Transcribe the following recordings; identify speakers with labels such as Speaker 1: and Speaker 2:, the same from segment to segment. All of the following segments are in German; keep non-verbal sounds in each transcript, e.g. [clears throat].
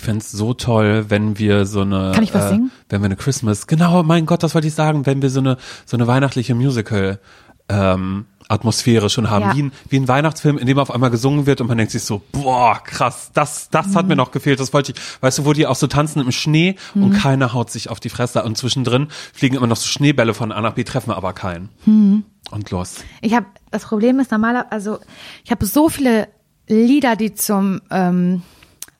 Speaker 1: Ich fänd's so toll, wenn wir so eine,
Speaker 2: Kann ich was
Speaker 1: äh,
Speaker 2: singen?
Speaker 1: wenn wir eine Christmas, genau, mein Gott, das wollte ich sagen, wenn wir so eine, so eine weihnachtliche Musical, ähm, Atmosphäre schon haben,
Speaker 2: Ja.
Speaker 1: wie, ein, wie ein Weihnachtsfilm, in dem auf einmal gesungen wird und man denkt sich so, boah, krass, das, das
Speaker 2: Mhm.
Speaker 1: hat mir noch gefehlt, das wollte ich, weißt du, wo die auch so tanzen im Schnee
Speaker 2: Mhm.
Speaker 1: und keiner haut sich auf die Fresse und zwischendrin fliegen immer noch so Schneebälle von A nach B, treffen aber keinen.
Speaker 2: Mhm.
Speaker 1: Und los.
Speaker 2: Ich habe das Problem ist normaler, also ich habe so viele Lieder, die zum ähm,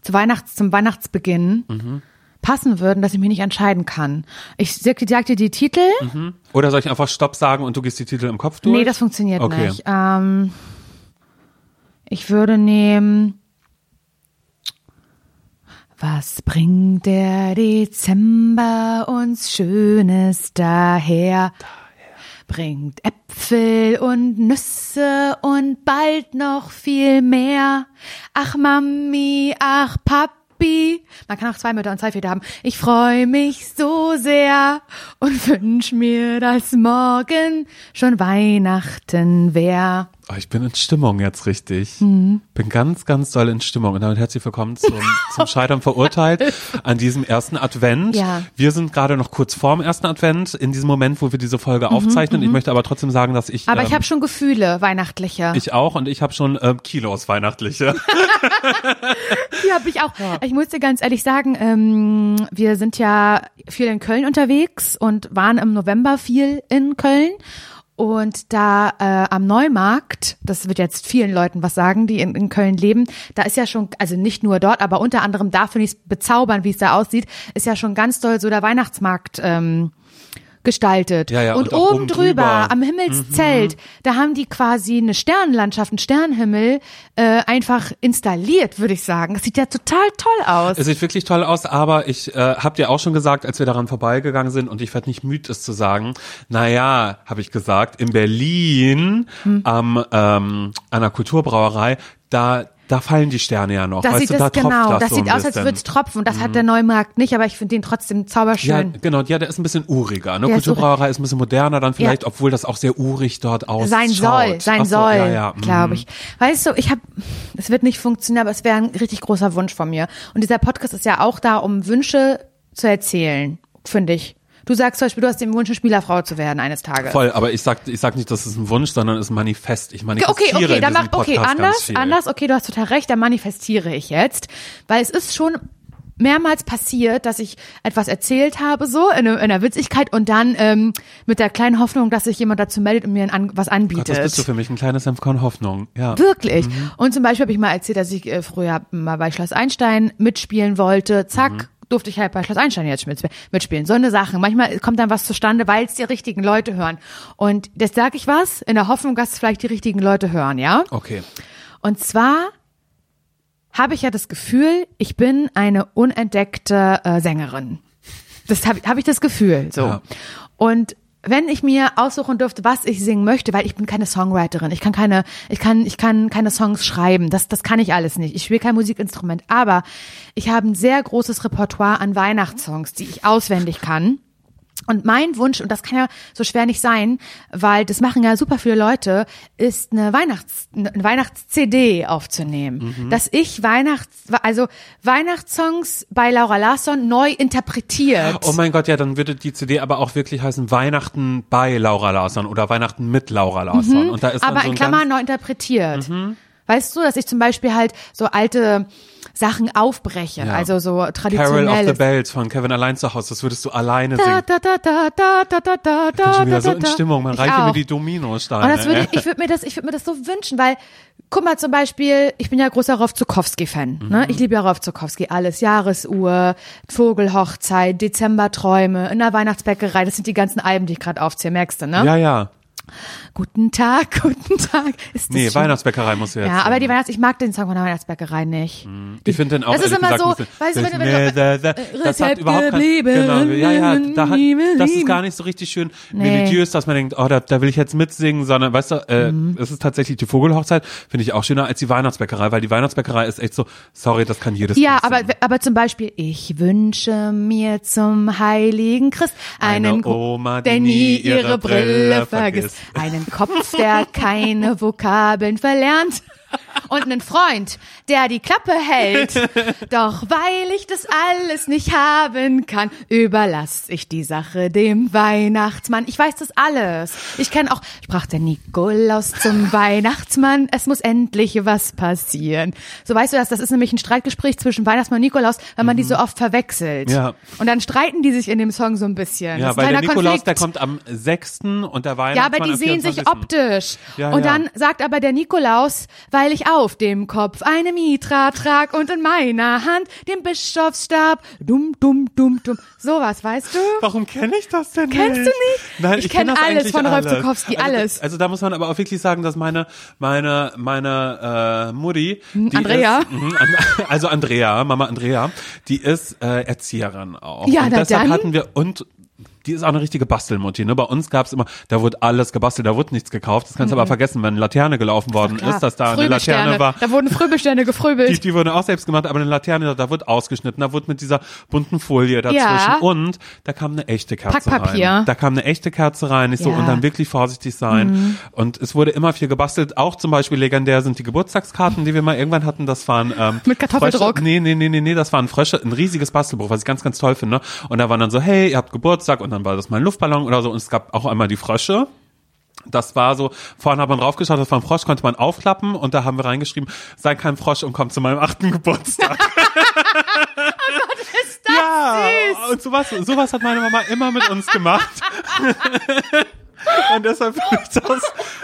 Speaker 2: zu Weihnachts zum Weihnachtsbeginn
Speaker 1: Mhm.
Speaker 2: passen würden, dass ich mich nicht entscheiden kann. Ich sag sag dir die Titel.
Speaker 1: Oder soll ich einfach Stopp sagen und du gehst die Titel im Kopf durch?
Speaker 2: Nee, das funktioniert
Speaker 1: Okay.
Speaker 2: nicht. Ähm, ich würde nehmen. Was bringt der Dezember uns Schönes daher? Bringt Äpfel und Nüsse und bald noch viel mehr. Ach Mami, ach Papi. Man kann auch zwei Mütter und zwei Väter haben. Ich freue mich so sehr und wünsch mir, dass morgen schon Weihnachten wär.
Speaker 1: Oh, ich bin in Stimmung jetzt richtig.
Speaker 2: Mhm.
Speaker 1: Bin ganz, ganz doll in Stimmung. Und damit herzlich willkommen zum, [laughs] zum Scheitern verurteilt an diesem ersten Advent.
Speaker 2: Ja.
Speaker 1: Wir sind gerade noch kurz vorm ersten Advent, in diesem Moment, wo wir diese Folge aufzeichnen. Ich möchte aber trotzdem sagen, dass ich.
Speaker 2: Mhm, Aber
Speaker 1: ähm,
Speaker 2: ich habe schon Gefühle, weihnachtliche.
Speaker 1: ich auch und ich habe schon ähm, Kilos weihnachtliche. [laughs]
Speaker 2: Die habe ich auch. Ich muss dir ganz ehrlich sagen, ähm, wir sind ja viel in Köln unterwegs und waren im November viel in Köln. Und da äh, am Neumarkt, das wird jetzt vielen Leuten was sagen, die in, in Köln leben, da ist ja schon, also nicht nur dort, aber unter anderem da finde ich es bezaubernd, wie es da aussieht, ist ja schon ganz doll so der Weihnachtsmarkt ähm, gestaltet.
Speaker 1: Ja, ja,
Speaker 2: und,
Speaker 1: und
Speaker 2: oben drüber,
Speaker 1: drüber. Mhm.
Speaker 2: am Himmelszelt, da haben die quasi eine Sternenlandschaft, einen Sternenhimmel äh, einfach installiert, würde ich sagen. Das sieht ja total toll aus.
Speaker 1: Es sieht wirklich toll aus, aber ich äh, habe dir auch schon gesagt, als wir daran vorbeigegangen sind, und ich werde nicht müde, es zu sagen, naja, habe ich gesagt, in Berlin
Speaker 2: Hm.
Speaker 1: am ähm, an der Kulturbrauerei, da da fallen die Sterne ja noch.
Speaker 2: Das
Speaker 1: weißt
Speaker 2: sieht
Speaker 1: du,
Speaker 2: das
Speaker 1: da
Speaker 2: genau.
Speaker 1: das,
Speaker 2: Das
Speaker 1: so
Speaker 2: sieht aus, als.
Speaker 1: Mhm.
Speaker 2: würde es tropfen. Und das hat der Neumarkt nicht, aber ich finde den trotzdem
Speaker 1: Ja,
Speaker 2: zauberschön.
Speaker 1: genau, ja, der ist ein bisschen uriger. Ne?
Speaker 2: Ist
Speaker 1: Kulturbrauerei ist ein bisschen moderner dann vielleicht, obwohl das auch sehr urig dort ausschaut.
Speaker 2: sein soll, sein
Speaker 1: so,
Speaker 2: soll,
Speaker 1: ja, ja.
Speaker 2: glaube
Speaker 1: mhm.
Speaker 2: ich. Weißt du, ich habe, es wird nicht funktionieren, aber es wäre ein richtig großer Wunsch von mir. Und dieser Podcast ist ja auch da, um Wünsche zu erzählen, finde ich. Du sagst zum Beispiel, du hast den Wunsch, eine Spielerfrau zu werden eines Tages.
Speaker 1: Voll, aber ich sag, ich sag nicht, das ist ein Wunsch, sondern es ist ein Manifest. Ich manifestiere
Speaker 2: Okay, okay, dann mach, okay, anders, anders, okay, du hast total recht, dann manifestiere ich jetzt, weil es ist schon mehrmals passiert, dass ich etwas erzählt habe, so in, einer- in einer Witzigkeit und dann ähm, mit der kleinen Hoffnung, dass sich jemand dazu meldet und mir an- was
Speaker 1: Gott,
Speaker 2: anbietet.
Speaker 1: das bist du für mich, ein kleines Senfkorn Hoffnung. Ja.
Speaker 2: Wirklich. Und zum Beispiel habe ich mal erzählt, dass ich äh, früher mal bei Schloss Einstein mitspielen wollte. Zack. Durfte ich halt bei Schloss Einstein jetzt mit- mitspielen. So eine Sache. Manchmal kommt dann was zustande, weil es die richtigen Leute hören. Und das sage ich was, in der Hoffnung, dass es vielleicht die richtigen Leute hören, ja?
Speaker 1: Okay.
Speaker 2: Und zwar habe ich ja das Gefühl, ich bin eine unentdeckte äh, Sängerin. Das habe hab ich das Gefühl, so.
Speaker 1: Ja.
Speaker 2: Und wenn ich mir aussuchen dürfte, was ich singen möchte, weil ich bin keine Songwriterin, ich kann keine, ich kann, ich kann keine Songs schreiben, das, das kann ich alles nicht. Ich spiele kein Musikinstrument, aber ich habe ein sehr großes Repertoire an Weihnachtssongs, die ich auswendig kann. Und mein Wunsch, und das kann ja so schwer nicht sein, weil das machen ja super viele Leute, ist eine Weihnachts, eine Weihnachts-CD aufzunehmen.
Speaker 1: Mhm.
Speaker 2: Dass ich Weihnachts, also Weihnachtssongs bei Laura Larsson neu interpretiert.
Speaker 1: Oh mein Gott, ja, dann würde die CD aber auch wirklich heißen Weihnachten bei Laura Larsson oder Weihnachten mit Laura Larsson. Und da ist
Speaker 2: Mhm. aber
Speaker 1: so
Speaker 2: in Klammern neu interpretiert. Weißt du, dass ich zum Beispiel halt so alte Sachen aufbreche,
Speaker 1: Ja.
Speaker 2: also so
Speaker 1: Carol of the. Bells von Kevin allein zu Hause, das würdest du alleine
Speaker 2: Da,
Speaker 1: singen.
Speaker 2: da, da, da, da, da, da, da,
Speaker 1: Ich bin
Speaker 2: da,
Speaker 1: schon wieder
Speaker 2: da,
Speaker 1: so in. Stimmung, man
Speaker 2: Ich
Speaker 1: reiche mir die Dominosteine.
Speaker 2: Und das würde ich, ich würde mir das, ich würde mir das so wünschen, weil, guck mal zum Beispiel, ich bin ja großer Rolf Zukowski-Fan, ne?
Speaker 1: Mhm.
Speaker 2: Ich liebe ja Rolf Zukowski, alles, Jahresuhr, Vogelhochzeit, Dezemberträume, in der Weihnachtsbäckerei, das sind die ganzen Alben, die ich gerade aufzähle, merkst du, ne?
Speaker 1: ja, ja.
Speaker 2: Guten Tag, [laughs] guten Tag. Ist
Speaker 1: Nee,
Speaker 2: schon-
Speaker 1: Weihnachtsbäckerei musst du jetzt.
Speaker 2: Ja, aber die. Weihnachts, ich mag den Song von der Weihnachtsbäckerei nicht.
Speaker 1: Ich finde den auch
Speaker 2: Das ist immer
Speaker 1: gesagt,
Speaker 2: so, weißt du, wenn du- wenn
Speaker 1: da- da- das hat überhaupt kein, genau, ja, ja, da hat, das ist gar nicht so richtig schön
Speaker 2: Nee.
Speaker 1: melodiös, dass man denkt, oh, da, da will ich jetzt mitsingen, sondern, weißt du, äh,
Speaker 2: Mhm.
Speaker 1: es ist tatsächlich die Vogelhochzeit, finde ich auch schöner als die Weihnachtsbäckerei, weil die Weihnachtsbäckerei ist echt so, sorry, das kann jedes
Speaker 2: Ja, aber, aber zum Beispiel, ich wünsche mir zum heiligen Christ einen
Speaker 1: Eine Oma, die nie
Speaker 2: ihre Brille vergisst. Einen Kopf, der keine Vokabeln verlernt. Und einen Freund, der die Klappe hält. Doch weil ich das alles nicht haben kann, überlasse ich die Sache dem Weihnachtsmann. Ich weiß das alles. Ich kenne auch, ich brauche den Nikolaus zum Weihnachtsmann. Es muss endlich was passieren. So weißt du das, das ist nämlich ein Streitgespräch zwischen Weihnachtsmann und Nikolaus, weil man die so oft verwechselt.
Speaker 1: Mhm. Ja.
Speaker 2: Und dann streiten die sich in dem Song so ein bisschen.
Speaker 1: Ja, weil der Nikolaus,
Speaker 2: Konflikt.
Speaker 1: der kommt am 6. und der Weihnachtsmann
Speaker 2: Ja, aber die sehen sich
Speaker 1: 24..
Speaker 2: optisch.
Speaker 1: Ja,
Speaker 2: und
Speaker 1: ja.
Speaker 2: dann sagt aber der Nikolaus, weil ich auf dem Kopf eine Mitra trag und in meiner Hand den Bischofsstab. Dumm, dumm, dumm, dumm. Sowas, weißt du?
Speaker 1: Warum kenne ich das denn
Speaker 2: Kennst
Speaker 1: nicht?
Speaker 2: du nicht?
Speaker 1: Nein,
Speaker 2: Ich
Speaker 1: ich, kenn
Speaker 2: kenn alles von Rolf
Speaker 1: alles.
Speaker 2: Zukowski,
Speaker 1: also,
Speaker 2: alles.
Speaker 1: Also da muss man aber auch wirklich sagen, dass meine meine meine äh, Mutti, die
Speaker 2: Andrea?
Speaker 1: ist, mhm, [laughs] also Andrea, Mama Andrea, die ist äh, Erzieherin auch.
Speaker 2: Ja,
Speaker 1: und deshalb
Speaker 2: dann.
Speaker 1: hatten wir und die ist auch eine richtige Bastelmutti. Ne? Bei uns gab's immer, da wurde alles gebastelt, da wurde nichts gekauft. Das kannst du aber vergessen, wenn eine Laterne gelaufen worden
Speaker 2: Klar.
Speaker 1: ist, dass da eine. Laterne war.
Speaker 2: Da wurden Fröbelsterne gefröbelt.
Speaker 1: Die, die wurden auch selbst gemacht, aber eine Laterne, da wird ausgeschnitten, da wurde mit dieser bunten Folie dazwischen
Speaker 2: Ja.
Speaker 1: und da kam eine echte Kerze rein. Da kam eine echte Kerze rein, ich so,
Speaker 2: Ja. Mhm.
Speaker 1: und dann wirklich vorsichtig sein. Und es wurde immer viel gebastelt. Auch zum Beispiel legendär sind die Geburtstagskarten, die wir mal irgendwann hatten. Das waren ähm,
Speaker 2: Mit Kartoffeldruck.
Speaker 1: Frösche. Nee, nee, nee, nee, nee, das waren Frösche, ein riesiges Bastelbuch, was ich ganz, ganz toll finde. Und da waren dann so, hey, ihr habt Geburtstag und dann war das mal ein Luftballon oder so. Und es gab auch einmal die Frösche. Das war so, vorne hat man draufgeschaut, das war ein Frosch, konnte man aufklappen und da haben wir reingeschrieben, sei kein Frosch und komm zu meinem achten Geburtstag. [laughs]
Speaker 2: Ist das
Speaker 1: ja,
Speaker 2: süß?
Speaker 1: und sowas, sowas hat meine Mama immer mit uns gemacht. [laughs] Und deshalb finde ich das,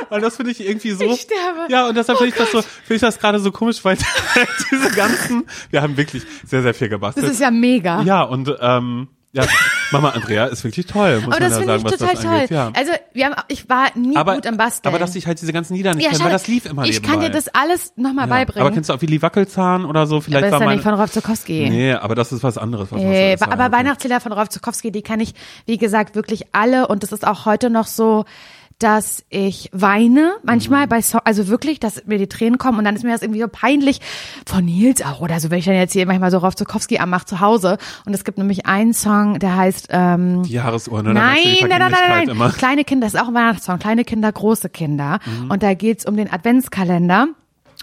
Speaker 1: weil das finde ich irgendwie so.
Speaker 2: Ich sterbe.
Speaker 1: Ja, und deshalb finde ich das so, finde ich das gerade so komisch, weil [laughs] diese ganzen, wir haben wirklich sehr, sehr viel gebastelt.
Speaker 2: Das ist ja mega.
Speaker 1: ja, und ähm, ja, Mama Andrea ist wirklich toll, muss
Speaker 2: Aber
Speaker 1: man
Speaker 2: das
Speaker 1: ja
Speaker 2: finde ich total toll.
Speaker 1: angeht. Ja.
Speaker 2: Also, wir haben, ich war nie
Speaker 1: aber,
Speaker 2: gut am Basteln.
Speaker 1: aber dass ich halt diese ganzen Lieder nicht
Speaker 2: ja,
Speaker 1: kenne, weil das lief immer
Speaker 2: Ich kann dir das alles nochmal
Speaker 1: ja.
Speaker 2: beibringen.
Speaker 1: Aber kennst du auch Willi Wackelzahn oder so? Vielleicht
Speaker 2: aber das ist ja nicht von Rolf Zukowski.
Speaker 1: Nee, aber das ist was anderes. Was
Speaker 2: Äh,
Speaker 1: was ist,
Speaker 2: aber
Speaker 1: okay.
Speaker 2: Weihnachtslieder von Rolf Zukowski, die kann ich, wie gesagt, wirklich alle und das ist auch heute noch so, dass ich weine manchmal
Speaker 1: Mhm.
Speaker 2: bei so also wirklich, dass mir die Tränen kommen und dann ist mir das irgendwie so peinlich von Nils auch oder so, wenn ich dann jetzt hier manchmal so Rolf Zukowski anmache zu Hause und es gibt nämlich einen Song, der heißt ähm,
Speaker 1: Die Jahresuhr, ne?
Speaker 2: Nein, nein, nein, nein, nein. Kleine Kinder, das ist auch ein Weihnachtssong. Kleine Kinder, große Kinder.
Speaker 1: Mhm.
Speaker 2: Und da geht's um den Adventskalender.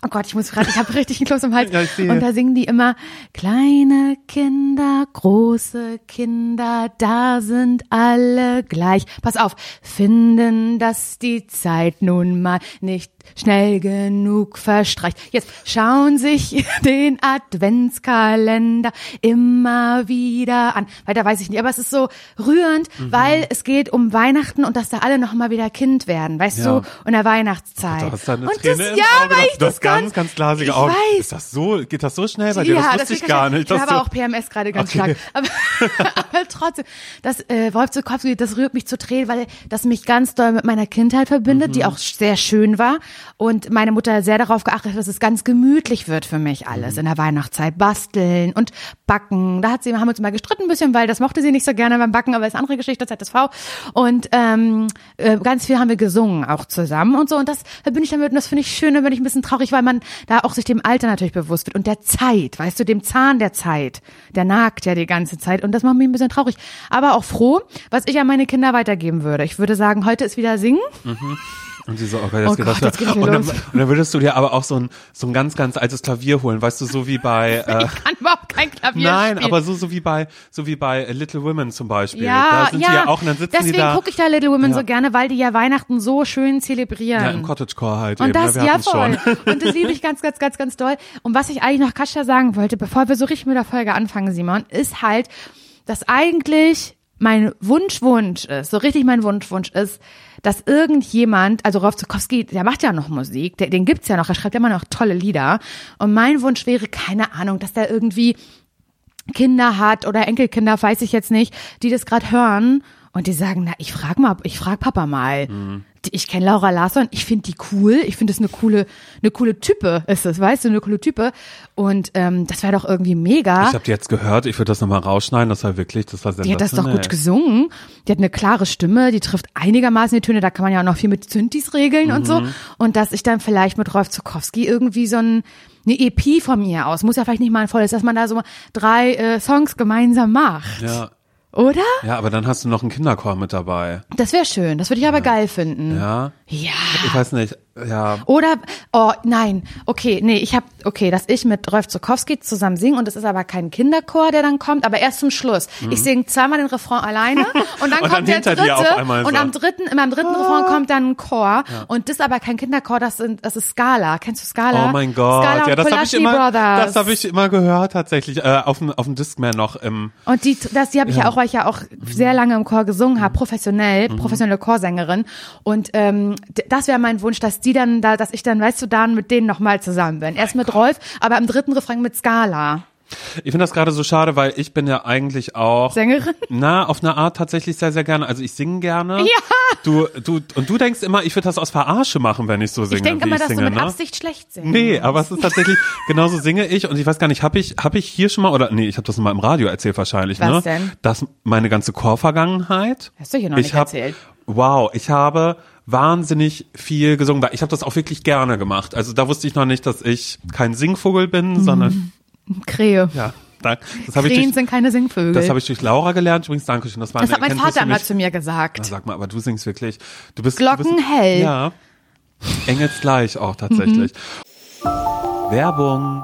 Speaker 2: Oh Gott, ich muss gerade, ich habe richtig einen Kloß im Hals.
Speaker 1: Ja,
Speaker 2: und da singen die immer, kleine Kinder, große Kinder, da sind alle gleich. Pass auf, finden, dass die Zeit nun mal nicht schnell genug verstreicht. Jetzt schauen sich [laughs] den Adventskalender immer wieder an. Weiter weiß ich nicht, aber es ist so rührend,
Speaker 1: Mhm.
Speaker 2: weil es geht um Weihnachten und dass da alle noch mal wieder Kind werden, weißt
Speaker 1: Ja.
Speaker 2: du, in der Weihnachtszeit.
Speaker 1: Da hast du eine
Speaker 2: und
Speaker 1: Träne
Speaker 2: das,
Speaker 1: im
Speaker 2: ja,
Speaker 1: Auge.
Speaker 2: weil ich
Speaker 1: du
Speaker 2: das
Speaker 1: hast ganz, ganz glasige
Speaker 2: ich
Speaker 1: Augen.
Speaker 2: weiß.
Speaker 1: Ist das so, geht das so schnell bei dir? das wusste ich
Speaker 2: geht
Speaker 1: gar nicht.
Speaker 2: Ich habe auch PMS gerade ganz
Speaker 1: Okay.
Speaker 2: stark. Aber, [laughs] aber trotzdem, das äh, Wolf Zukowski, das rührt mich zu Tränen, weil das mich ganz doll mit meiner Kindheit verbindet,
Speaker 1: Mhm.
Speaker 2: die auch sehr schön war. Und meine Mutter sehr darauf geachtet hat, dass es ganz gemütlich wird für mich alles
Speaker 1: Mhm.
Speaker 2: in der Weihnachtszeit. Basteln und backen. Da hat sie, haben wir uns mal gestritten ein bisschen, weil das mochte sie nicht so gerne beim Backen, aber ist eine andere Geschichte, ZSV. Und ähm, äh, ganz viel haben wir gesungen, auch zusammen und so. Und das verbinde ich damit und das finde ich schön, da bin ich ein bisschen traurig, weil man da auch sich dem Alter natürlich bewusst wird und der Zeit, weißt du, dem Zahn der Zeit. Der nagt ja die ganze Zeit und das macht mich ein bisschen traurig. Aber auch froh, was ich an meine Kinder weitergeben würde. Ich würde sagen, heute ist wieder Singen.
Speaker 1: Und sie so, okay, jetzt
Speaker 2: Oh
Speaker 1: geht
Speaker 2: Gott,
Speaker 1: das
Speaker 2: jetzt
Speaker 1: und, dann, und dann würdest du dir aber auch so ein, so ein ganz, ganz altes Klavier holen, weißt du, so wie bei, [laughs] äh,
Speaker 2: Ich kann überhaupt kein Klavier
Speaker 1: nein,
Speaker 2: spielen.
Speaker 1: aber so, so wie bei, so wie bei Little Women zum Beispiel.
Speaker 2: ja,
Speaker 1: da sind
Speaker 2: ja,
Speaker 1: die ja auch, und dann sitzen
Speaker 2: deswegen
Speaker 1: die da.
Speaker 2: gucke ich da Little Women
Speaker 1: Ja.
Speaker 2: so gerne, weil die ja Weihnachten so schön zelebrieren.
Speaker 1: Ja, im Cottagecore halt
Speaker 2: Und
Speaker 1: eben,
Speaker 2: das, ja
Speaker 1: hatten's
Speaker 2: voll.
Speaker 1: schon.
Speaker 2: Und das liebe ich ganz, ganz, ganz, ganz doll. Und was ich eigentlich noch Kascha sagen wollte, bevor wir so richtig mit der Folge anfangen, Simon, ist halt, dass eigentlich mein Wunschwunsch ist, so richtig mein Wunschwunsch ist, dass irgendjemand, also Rolf Zukowski, der macht ja noch Musik, der, den gibt's ja noch, er schreibt ja immer noch tolle Lieder. Und mein Wunsch wäre, keine Ahnung, dass der irgendwie Kinder hat oder Enkelkinder, weiß ich jetzt nicht, die das gerade hören und die sagen, na, ich frag mal, ich frag Papa mal. Die- Ich kenne Laura Larsson, ich finde die cool, ich finde das eine coole, eine coole Type ist es, weißt du, eine coole Type und ähm, das wäre doch irgendwie mega.
Speaker 1: Ich habe die jetzt gehört, ich würde das nochmal rausschneiden, das war wirklich, das war
Speaker 2: Die hat das doch gut gesungen. Die hat eine klare Stimme, die trifft einigermaßen die Töne, da kann man ja auch noch viel mit Synthes regeln und so.
Speaker 1: Mhm.
Speaker 2: Und dass ich dann vielleicht mit Rolf Zukowski irgendwie so ein, eine EP von mir aus, muss ja vielleicht nicht mal ein volles, dass man da so drei äh, Songs gemeinsam macht.
Speaker 1: Ja,
Speaker 2: Oder?
Speaker 1: ja, aber dann hast du noch einen Kinderchor mit dabei.
Speaker 2: Das wäre schön, das würde ich aber geil finden.
Speaker 1: Ja,
Speaker 2: Ja.
Speaker 1: ich weiß nicht. Ja.
Speaker 2: Oder, oh nein, okay, nee, ich habe, okay, dass ich mit Rolf Zukowski zusammen singe und es ist aber kein Kinderchor, der dann kommt, aber erst zum Schluss. Ich singe zweimal den Refrain alleine [laughs] und dann
Speaker 1: Und
Speaker 2: kommt
Speaker 1: dann
Speaker 2: der dritte und
Speaker 1: so.
Speaker 2: am dritten, in meinem dritten Refrain kommt dann ein Chor und das ist aber kein Kinderchor, das, sind, das ist Scala. Kennst du Scala?
Speaker 1: Oh mein Gott,
Speaker 2: Scala
Speaker 1: ja, das habe ich immer,
Speaker 2: Brothers.
Speaker 1: das habe ich immer gehört tatsächlich äh, auf dem auf dem Discman noch im
Speaker 2: Und die, das, die habe ich ja. auch, weil ich ja auch sehr lange im Chor gesungen habe, professionell, professionelle Chorsängerin. Und ähm, das wäre mein Wunsch, dass die dann da, dass ich dann, weißt du, dann mit denen nochmal zusammen bin. Erst mit Rolf, aber im dritten Refrain mit Scala.
Speaker 1: Ich finde das gerade so schade, weil ich bin ja eigentlich auch
Speaker 2: Sängerin?
Speaker 1: Na, auf eine Art tatsächlich sehr, sehr gerne. Also ich singe gerne.
Speaker 2: Ja.
Speaker 1: Du, du, und du denkst immer, ich würde das aus Verarsche machen, wenn ich so singe,
Speaker 2: Ich denke immer,
Speaker 1: ich
Speaker 2: dass
Speaker 1: singe,
Speaker 2: du mit
Speaker 1: ne?
Speaker 2: Absicht schlecht singst.
Speaker 1: Nee, aber es ist tatsächlich, [laughs] genauso singe ich und ich weiß gar nicht, habe ich, hab ich hier schon mal, oder nee, ich habe das mal im Radio erzählt wahrscheinlich, ne?
Speaker 2: Was denn?
Speaker 1: Dass meine ganze Chorvergangenheit.
Speaker 2: Hast du hier noch
Speaker 1: ich
Speaker 2: nicht
Speaker 1: hab,
Speaker 2: erzählt.
Speaker 1: Wow, ich habe wahnsinnig viel gesungen, weil ich habe das auch wirklich gerne gemacht. Also da wusste ich noch nicht, dass ich kein Singvogel bin,
Speaker 2: Mhm.
Speaker 1: sondern
Speaker 2: Krähe.
Speaker 1: ja, da, das habe ich
Speaker 2: Krähen
Speaker 1: durch,
Speaker 2: sind keine Singvögel.
Speaker 1: das habe ich durch Laura gelernt. Übrigens, danke schön. Das war
Speaker 2: Das hat mein Vater
Speaker 1: mich.
Speaker 2: zu mir
Speaker 1: Na,
Speaker 2: gesagt.
Speaker 1: sag mal, aber du singst wirklich. Du bist
Speaker 2: Glocken
Speaker 1: du bist,
Speaker 2: hell.
Speaker 1: Ja. Engelsgleich auch tatsächlich. Werbung.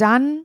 Speaker 2: dann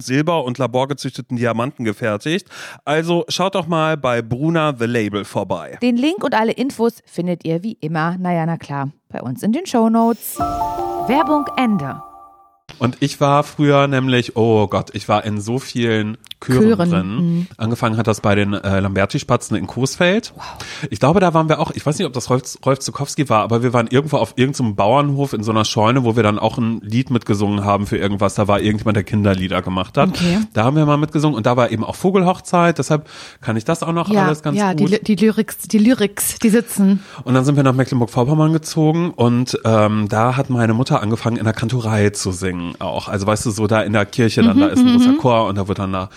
Speaker 3: Silber und laborgezüchteten Diamanten gefertigt. Also schaut doch mal bei Bruna The Label vorbei.
Speaker 2: Den Link und alle Infos findet ihr wie immer, naja, na klar, bei uns in den Shownotes. Werbung Ende.
Speaker 1: Und ich war früher nämlich, oh Gott, ich war in so vielen Chören,
Speaker 2: Chören,
Speaker 1: drin.
Speaker 2: mhm.
Speaker 1: Angefangen hat das bei den äh, Lamberti-Spatzen in Coesfeld. Ich glaube, da waren wir auch, ich weiß nicht, ob das Rolf, Rolf Zukowski war, aber wir waren irgendwo auf irgendeinem Bauernhof in so einer Scheune, wo wir dann auch ein Lied mitgesungen haben für irgendwas. Da war irgendjemand, der Kinderlieder gemacht hat.
Speaker 2: Okay.
Speaker 1: Da haben wir mal mitgesungen und da war eben auch Vogelhochzeit, deshalb kann ich das auch noch
Speaker 2: Ja,
Speaker 1: alles ganz
Speaker 2: ja die,
Speaker 1: gut.
Speaker 2: Ly- die Lyrics, die Lyrics, die sitzen.
Speaker 1: Und dann sind wir nach Mecklenburg-Vorpommern gezogen und ähm, da hat meine Mutter angefangen in der Kantorei zu singen auch. Also weißt du, so da in der Kirche, dann da ist ein großer Chor und da wird dann da,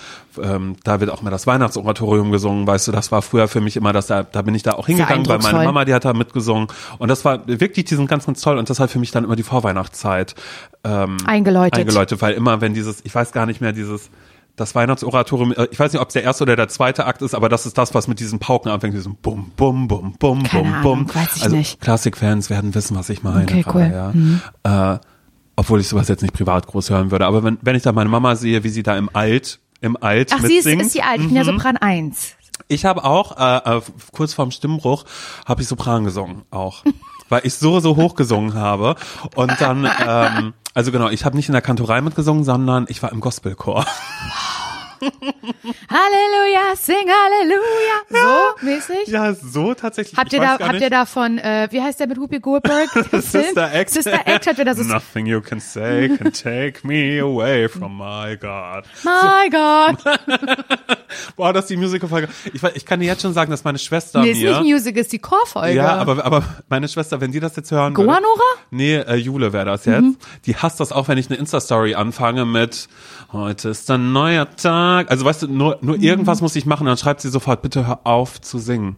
Speaker 1: ähm, da wird auch mal das Weihnachtsoratorium gesungen, weißt du, das war früher für mich immer, dass da, da bin ich da auch hingegangen, weil meine. Mama, die hat da mitgesungen und das war wirklich, die sind ganz, ganz toll und das hat für mich dann immer die Vorweihnachtszeit ähm,
Speaker 2: Eingeläutet.
Speaker 1: eingeläutet, weil immer wenn dieses, ich weiß gar nicht mehr, dieses das Weihnachtsoratorium, äh, ich weiß nicht, ob es der erste oder der zweite Akt ist, aber das ist das, was mit diesen Pauken anfängt, diesem Bum, Bum, Bum, Bum,
Speaker 2: Keine
Speaker 1: Bum,
Speaker 2: Ahnung,
Speaker 1: Bum.
Speaker 2: weiß ich
Speaker 1: also. Klassikfans werden wissen, was ich meine.
Speaker 2: Okay, cool.
Speaker 1: Ja. Äh, obwohl ich sowas jetzt nicht privat groß hören würde. Aber wenn, wenn ich da meine Mama sehe, wie sie da im Alt, im Alt
Speaker 2: Ach, sie ist,
Speaker 1: mitsingt.
Speaker 2: ist die alt. Ich bin ja Sopran 1.
Speaker 1: Ich habe auch, äh, äh, kurz vorm Stimmbruch, habe ich Sopran gesungen auch. [laughs] Weil ich so, so hoch gesungen habe. Und dann, ähm, also genau, ich habe nicht in der Kantorei mitgesungen, sondern ich war im Gospelchor. [laughs] [laughs]
Speaker 2: Halleluja, sing Halleluja. So mäßig.
Speaker 1: Ja, so tatsächlich.
Speaker 2: Habt ihr da, habt
Speaker 1: nicht.
Speaker 2: ihr da von, äh, wie heißt der mit Whoopi Goldberg? [laughs]
Speaker 1: Sister Act.
Speaker 2: Sister Act hat ihr das so,
Speaker 1: Nothing you can say can take me away from my God.
Speaker 2: my God. [laughs]
Speaker 1: Boah, das ist die Musical-Folge. Ich, ich kann dir jetzt schon sagen, dass meine Schwester
Speaker 2: Nee, ist
Speaker 1: mir...
Speaker 2: nicht Music, ist die Chorfolge.
Speaker 1: Ja, aber, aber meine Schwester, wenn die das jetzt hören würde-
Speaker 2: Goa Nora?
Speaker 1: Nee, äh, Jule wäre das jetzt. Die hasst das auch, wenn ich eine Insta-Story anfange mit Heute ist ein neuer Tag. Also weißt du, nur, nur irgendwas muss ich machen, dann schreibt sie sofort, bitte hör auf zu singen.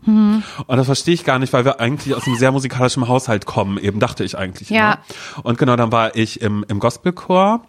Speaker 1: Und das verstehe ich gar nicht, weil wir eigentlich aus einem sehr musikalischen Haushalt kommen, eben dachte ich eigentlich.
Speaker 2: Ja.
Speaker 1: immer. Und genau, dann war ich im, im Gospelchor.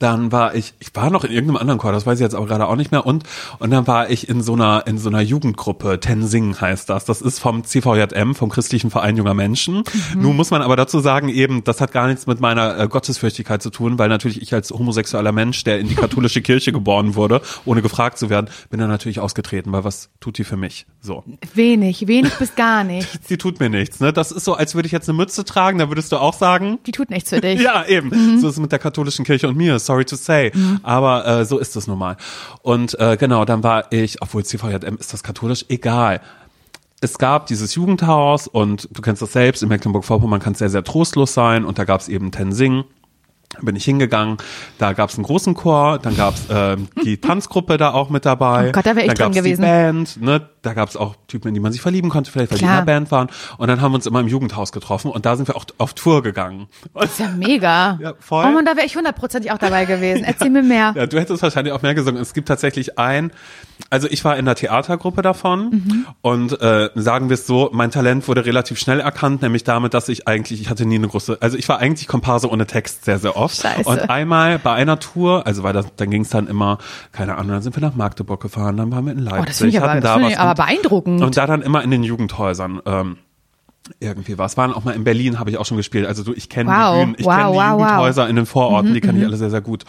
Speaker 1: Dann war ich, ich war noch in irgendeinem anderen Chor, das weiß ich jetzt aber gerade auch nicht mehr. Und, und dann war ich in so einer, in so einer Jugendgruppe, Tensing heißt das. Das ist vom CVJM, vom Christlichen Verein junger Menschen. Nun muss man aber dazu sagen, eben, das hat gar nichts mit meiner äh, Gottesfürchtigkeit zu tun, weil natürlich ich als homosexueller Mensch, der in die katholische Kirche geboren wurde, ohne gefragt zu werden, bin dann natürlich ausgetreten, weil was tut die für mich? So.
Speaker 2: Wenig, wenig bis gar [laughs] nichts.
Speaker 1: Die tut mir nichts, ne? Das ist so, als würde ich jetzt eine Mütze tragen, da würdest du auch sagen,
Speaker 2: Die tut nichts für dich. [laughs]
Speaker 1: ja, eben. So ist es mit der katholischen Kirche und mir, sorry to say. Aber äh, so ist es nun mal. Und äh, genau, dann war ich, obwohl CVJM ist das katholisch, egal. Es gab dieses Jugendhaus und du kennst das selbst, in Mecklenburg-Vorpommern kann es sehr, sehr trostlos sein und da gab es eben Tensing. Bin ich hingegangen, da gab es einen großen Chor, dann gab es ähm, die Tanzgruppe da auch mit dabei.
Speaker 2: Oh Gott, da wär ich drin
Speaker 1: gab's
Speaker 2: gewesen.
Speaker 1: Die Band, ne? Da gab es auch Typen, in die man sich verlieben konnte, vielleicht weil die in
Speaker 2: Klar.
Speaker 1: der Band waren. Und dann haben wir uns immer im Jugendhaus getroffen und da sind wir auch auf Tour gegangen. Und
Speaker 2: ist ja mega. [laughs]
Speaker 1: Ja, voll.
Speaker 2: Oh Mann, da wäre ich hundertprozentig auch dabei gewesen. Erzähl mir mehr. [laughs]
Speaker 1: Ja, du hättest wahrscheinlich auch mehr gesungen. Es gibt tatsächlich ein, also ich war in der Theatergruppe davon
Speaker 2: Mhm.
Speaker 1: und äh, sagen wir es so, mein Talent wurde relativ schnell erkannt, nämlich damit, dass ich eigentlich, ich hatte nie eine große, also ich war eigentlich Komparse ohne Text sehr, sehr oft.
Speaker 2: Scheiße.
Speaker 1: Und einmal bei einer Tour, also weil das, dann ging es dann immer, keine Ahnung, dann sind wir nach Magdeburg gefahren, dann waren wir in Leipzig,
Speaker 2: Oh, das finde ich aber, das
Speaker 1: da
Speaker 2: find ich aber beeindruckend.
Speaker 1: und da dann immer in den Jugendhäusern. Ähm, irgendwie was. Waren auch mal in Berlin, habe ich auch schon gespielt. Also du, ich kenne
Speaker 2: Wow,
Speaker 1: die Bühnen, ich
Speaker 2: wow,
Speaker 1: kenne die
Speaker 2: wow.
Speaker 1: Jugendhäuser in den Vororten, die kenne ich alle sehr, sehr gut.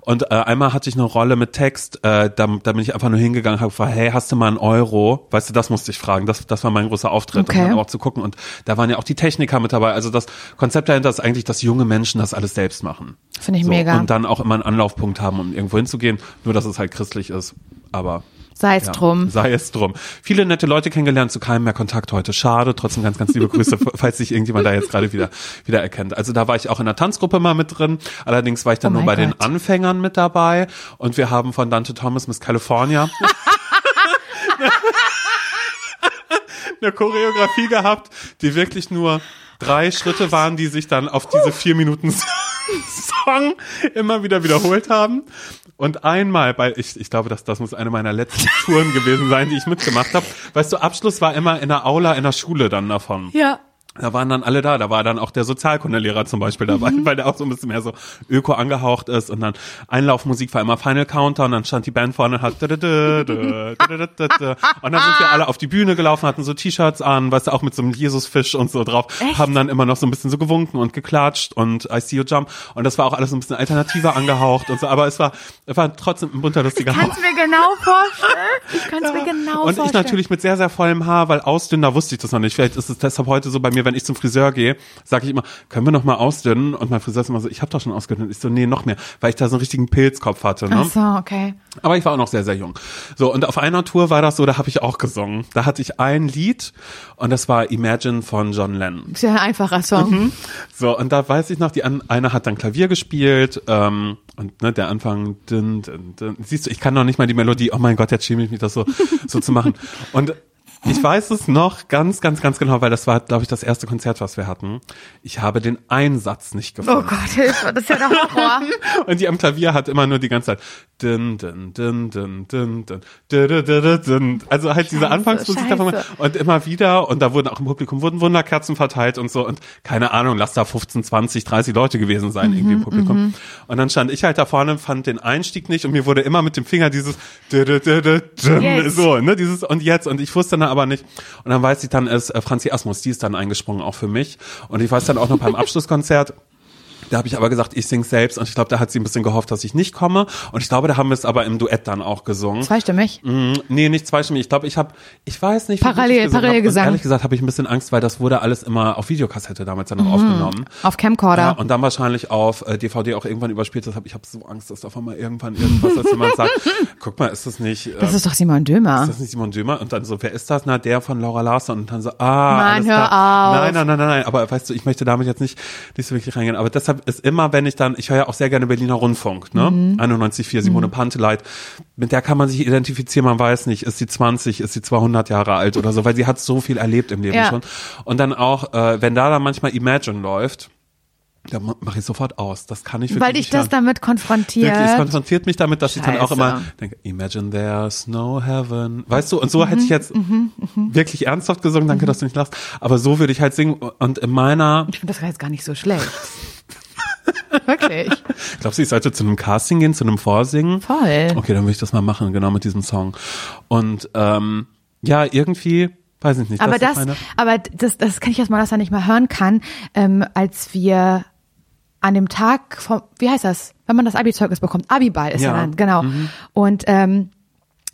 Speaker 1: Und äh, einmal hatte ich eine Rolle mit Text, äh, da, da bin ich einfach nur hingegangen, habe gefragt, hey, hast du mal einen Euro? Weißt du, das musste ich fragen. Das, das war mein großer Auftritt,
Speaker 2: Okay.
Speaker 1: um dann auch zu gucken. Und da waren ja auch die Techniker mit dabei. Also das Konzept dahinter ist eigentlich, dass junge Menschen das alles selbst machen.
Speaker 2: Finde ich
Speaker 1: so,
Speaker 2: mega.
Speaker 1: Und dann auch immer einen Anlaufpunkt haben, um irgendwo hinzugehen. Nur, dass es halt christlich ist. Aber
Speaker 2: Sei es
Speaker 1: ja,
Speaker 2: drum.
Speaker 1: Sei es drum. Viele nette Leute kennengelernt, zu keinem mehr Kontakt heute. Schade, trotzdem ganz, ganz liebe Grüße, [laughs] falls sich irgendjemand da jetzt gerade wieder, wieder erkennt. Also da war ich auch in der Tanzgruppe mal mit drin. Allerdings war ich dann
Speaker 2: Oh
Speaker 1: nur bei den
Speaker 2: Gott.
Speaker 1: Anfängern mit dabei. Und wir haben von Dante Thomas Miss California [laughs] eine Choreografie gehabt, die wirklich nur drei Schritte waren, die sich dann auf diese vier Minuten [laughs] Song immer wieder wiederholt haben. Und einmal, bei, ich, ich glaube, das, das muss eine meiner letzten Touren gewesen sein, die ich mitgemacht habe. Weißt du, Abschluss war immer in der Aula in der Schule dann davon.
Speaker 2: Ja.
Speaker 1: Da waren dann alle da. Da war dann auch der Sozialkundelehrer zum Beispiel dabei, weil der auch so ein bisschen mehr so öko angehaucht ist. Und dann Einlaufmusik war immer Final Counter und dann stand die Band vorne und hat und dann sind wir alle auf die Bühne gelaufen, hatten so T-Shirts an, weißt du, auch mit so einem Jesusfisch und so drauf,
Speaker 2: Echt?
Speaker 1: haben dann immer noch so ein bisschen so gewunken und geklatscht und I see you jump. Und das war auch alles so ein bisschen alternativer angehaucht und so. Aber es war, es war trotzdem ein bunter, lustiger
Speaker 2: Kannst mir genau vorstellen. Ich kann es mir genau
Speaker 1: und
Speaker 2: vorstellen.
Speaker 1: ich natürlich mit sehr, sehr vollem Haar, weil ausdünnen, da wusste ich das noch nicht. Vielleicht ist es deshalb heute so bei mir, wenn ich zum Friseur gehe, sage ich immer, können wir noch mal ausdünnen? Und mein Friseur ist immer so, ich habe doch schon ausgedünnt. Ich so, nee, noch mehr, weil ich da so einen richtigen Pilzkopf hatte. Ne?
Speaker 2: Ach so, okay.
Speaker 1: Aber ich war auch noch sehr, sehr jung. So, und auf einer Tour war das so, da habe ich auch gesungen. Da hatte ich ein Lied und das war Imagine von John Lennon.
Speaker 2: Ein einfacher Song.
Speaker 1: Mhm. So, und da weiß ich noch, die eine hat dann Klavier gespielt ähm, und ne, der Anfang, dün, dün, dün. siehst du, ich kann noch nicht mal die Melodie, oh mein Gott, jetzt schäme ich mich, das so, so zu machen. [laughs] Und Ich weiß es noch ganz, ganz, ganz genau, weil das war, glaube ich, das erste Konzert, was wir hatten. Ich habe den Einsatz nicht
Speaker 2: Oh
Speaker 1: gefunden.
Speaker 2: Gott, [laughs] Hilfe, das ist ja der Horror. [laughs]
Speaker 1: Und die am Klavier hat immer nur die ganze Zeit dun, dun, dun, dun, dun, dun, dun, dun. also halt diese
Speaker 2: Scheiße,
Speaker 1: Anfangsmusik davon und immer wieder und da wurden auch im Publikum wurden Wunderkerzen verteilt und so und keine Ahnung, lass da 15, 20, 30 Leute gewesen sein irgendwie im
Speaker 2: Mhm,
Speaker 1: Publikum. Und dann stand ich halt da vorne, fand den Einstieg nicht und mir wurde immer mit dem Finger dieses dun, dun, dun,
Speaker 2: Jetzt.
Speaker 1: so, ne, dieses und jetzt und ich wusste dann aber nicht. Und dann weiß ich dann ist äh, Franzi Asmus, die ist dann eingesprungen auch für mich. Und ich weiß dann auch noch beim Abschlusskonzert da habe ich aber gesagt, ich sing selbst und ich glaube, da hat sie ein bisschen gehofft, dass ich nicht komme. Und ich glaube, da haben wir es aber im Duett dann auch gesungen.
Speaker 2: Zweistimmig.
Speaker 1: Mm, nee, nicht zweistimmig. Ich glaube, ich habe, ich weiß nicht,
Speaker 2: Parallel- parallel
Speaker 1: hab.
Speaker 2: Gesang.
Speaker 1: Ehrlich gesagt habe ich ein bisschen Angst, weil das wurde alles immer auf Videokassette damals dann noch
Speaker 2: Mhm.
Speaker 1: aufgenommen.
Speaker 2: Auf Camcorder.
Speaker 1: Ja, und dann wahrscheinlich auf äh, DVD auch irgendwann überspielt. Deshalb, ich habe so Angst, dass auf einmal irgendwann irgendwas, dass jemand sagt, [laughs] guck mal, ist das nicht, äh,
Speaker 2: das ist doch Simon Dömer.
Speaker 1: ist das nicht Simon Dömer? Und dann so, wer ist das? Na, der von Laura Larsson. Und dann so, ah, alles
Speaker 2: hör
Speaker 1: klar.
Speaker 2: auf.
Speaker 1: Nein, nein, nein, nein, nein. Aber weißt du, ich möchte damit jetzt nicht, nicht so wirklich reingehen. Aber deshalb ist immer, wenn ich dann, ich höre ja auch sehr gerne Berliner Rundfunk, ne?
Speaker 2: Mhm.
Speaker 1: 91,4, Simone Panteleit. Mit der kann man sich identifizieren, man weiß nicht, ist sie 20, ist sie 200 Jahre alt oder so, weil sie hat so viel erlebt im Leben
Speaker 2: Ja.
Speaker 1: schon. Und dann auch, äh, wenn da dann manchmal Imagine läuft, dann mache ich sofort aus. Das kann ich wirklich
Speaker 2: Weil
Speaker 1: nicht
Speaker 2: das
Speaker 1: hören.
Speaker 2: damit konfrontiert.
Speaker 1: Wirklich, es konfrontiert mich damit, dass ich dann auch
Speaker 2: Scheiße.
Speaker 1: immer denke, imagine there's no heaven. Weißt du, und so
Speaker 2: Mhm,
Speaker 1: hätte ich jetzt wirklich ernsthaft gesungen, danke, dass du nicht lachst, aber so würde ich halt singen und in meiner,
Speaker 2: ich finde das jetzt gar nicht so schlecht. [laughs] [laughs] Wirklich.
Speaker 1: glaubst du, ich sollte zu einem Casting gehen, zu einem Vorsingen?
Speaker 2: Voll.
Speaker 1: Okay, dann würde ich das mal machen, genau mit diesem Song. Und ähm, ja, irgendwie, weiß ich nicht.
Speaker 2: aber das,
Speaker 1: meine-
Speaker 2: aber das, das kenne ich erstmal, dass er nicht mehr hören kann, ähm, als wir an dem Tag vom, wie heißt das, wenn man das Abi-Zeugnis bekommt, Abi-Ball ist ja,
Speaker 1: Ja.
Speaker 2: dann, genau. Und ähm,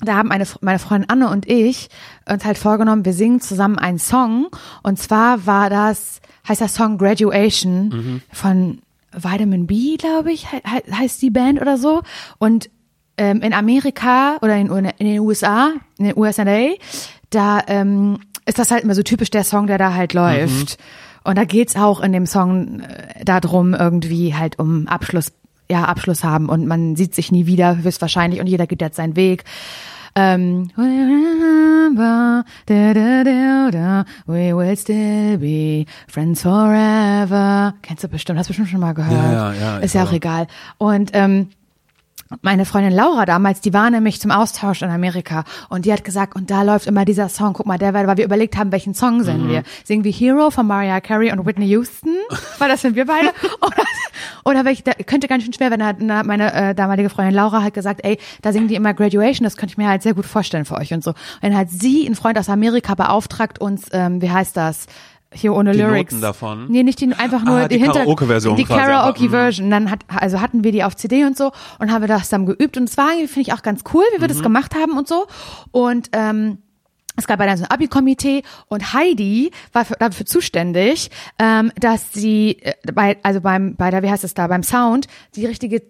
Speaker 2: da haben eine, meine Freundin Anne und ich uns halt vorgenommen, wir singen zusammen einen Song. Und zwar war das, heißt der Song Graduation von Vitamin B, glaube ich, he he- heißt die Band oder so. Und ähm, in Amerika oder in, in den USA, in den USA, da ähm, ist das halt immer so typisch der Song, der da halt läuft. Und da geht's auch in dem Song äh, darum, irgendwie halt um Abschluss, ja, Abschluss haben und man sieht sich nie wieder, höchstwahrscheinlich, und jeder geht jetzt seinen Weg. Ähm, remember, da, da, da, da, we will still be friends forever. Kennst du bestimmt, hast du bestimmt schon mal gehört.
Speaker 1: Ja, ja, ja,
Speaker 2: Ist ja auch egal. Und ähm, meine Freundin Laura damals, die war nämlich zum Austausch in Amerika und die hat gesagt, und da läuft immer dieser Song, guck mal, der war, weil wir überlegt haben, welchen Song singen wir. Singen wir Hero von Mariah Carey und Whitney Houston? [laughs] Weil das sind wir beide. Oder, oder welch, da könnte ganz schön schwer, na, meine äh, damalige Freundin Laura hat gesagt, ey, da singen die immer Graduation, das könnte ich mir halt sehr gut vorstellen für euch und so. Und dann hat sie, ein Freund aus Amerika, beauftragt uns, ähm, wie heißt das? Hier ohne
Speaker 1: Die
Speaker 2: Lyrics.
Speaker 1: Noten davon?
Speaker 2: Nee, nicht die, einfach nur
Speaker 1: Ah, die
Speaker 2: Hinter-
Speaker 1: Karaoke-Version
Speaker 2: Die Karaoke-Version. Dann hat, also hatten wir die auf CD und so und haben wir das dann geübt und es war, irgendwie, finde ich, auch ganz cool, wie wir
Speaker 1: Mhm.
Speaker 2: das gemacht haben und so. Und ähm, es gab dann so ein Abi-Komitee und Heidi war für, dafür zuständig, ähm, dass sie äh, bei, also beim, bei der, wie heißt es da, beim Sound, die richtige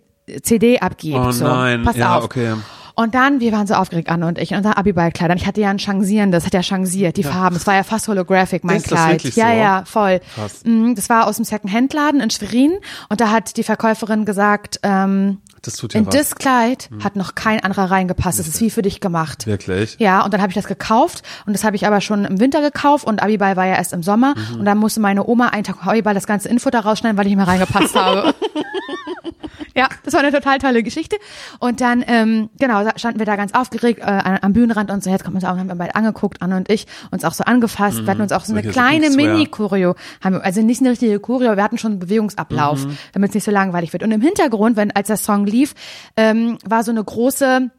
Speaker 2: CD abgibt.
Speaker 1: Oh
Speaker 2: so.
Speaker 1: nein,
Speaker 2: Pass
Speaker 1: ja,
Speaker 2: auf.
Speaker 1: okay.
Speaker 2: Und dann, wir waren so aufgeregt, Anne und ich, in unser Abiballkleidern. Ich hatte ja ein changierendes, hat ja changiert, die Farben. Es war ja fast holographic, mein
Speaker 1: Ist das
Speaker 2: Kleid. ja,
Speaker 1: so?
Speaker 2: ja, voll.
Speaker 1: Krass.
Speaker 2: Mm, Das war aus dem Second-Hand-Laden in Schwerin und da hat die Verkäuferin gesagt, ähm,
Speaker 1: Das tut ja
Speaker 2: in
Speaker 1: was. Hm.
Speaker 2: das Kleid hat noch kein anderer reingepasst. Das ist wie für dich gemacht.
Speaker 1: Wirklich?
Speaker 2: Ja, und dann habe ich das gekauft und das habe ich aber schon im Winter gekauft und Abiball war ja erst im Sommer
Speaker 1: Mhm.
Speaker 2: und dann musste meine Oma einen Tag Abiball das ganze Info da rausschneiden, weil ich nicht mehr reingepasst [laughs] habe. Ja, das war eine total tolle Geschichte. Und dann, ähm, genau, standen wir da ganz aufgeregt äh, am Bühnenrand und so, jetzt kommt uns auch, haben wir beide angeguckt, Anne und ich, uns auch so angefasst. Wir hatten uns auch so eine
Speaker 1: Solche
Speaker 2: kleine. Mini-Choreo, also nicht eine richtige Choreo, wir hatten schon einen Bewegungsablauf, damit es nicht so langweilig wird. Und im Hintergrund, wenn als der Song lief, ähm, war so eine große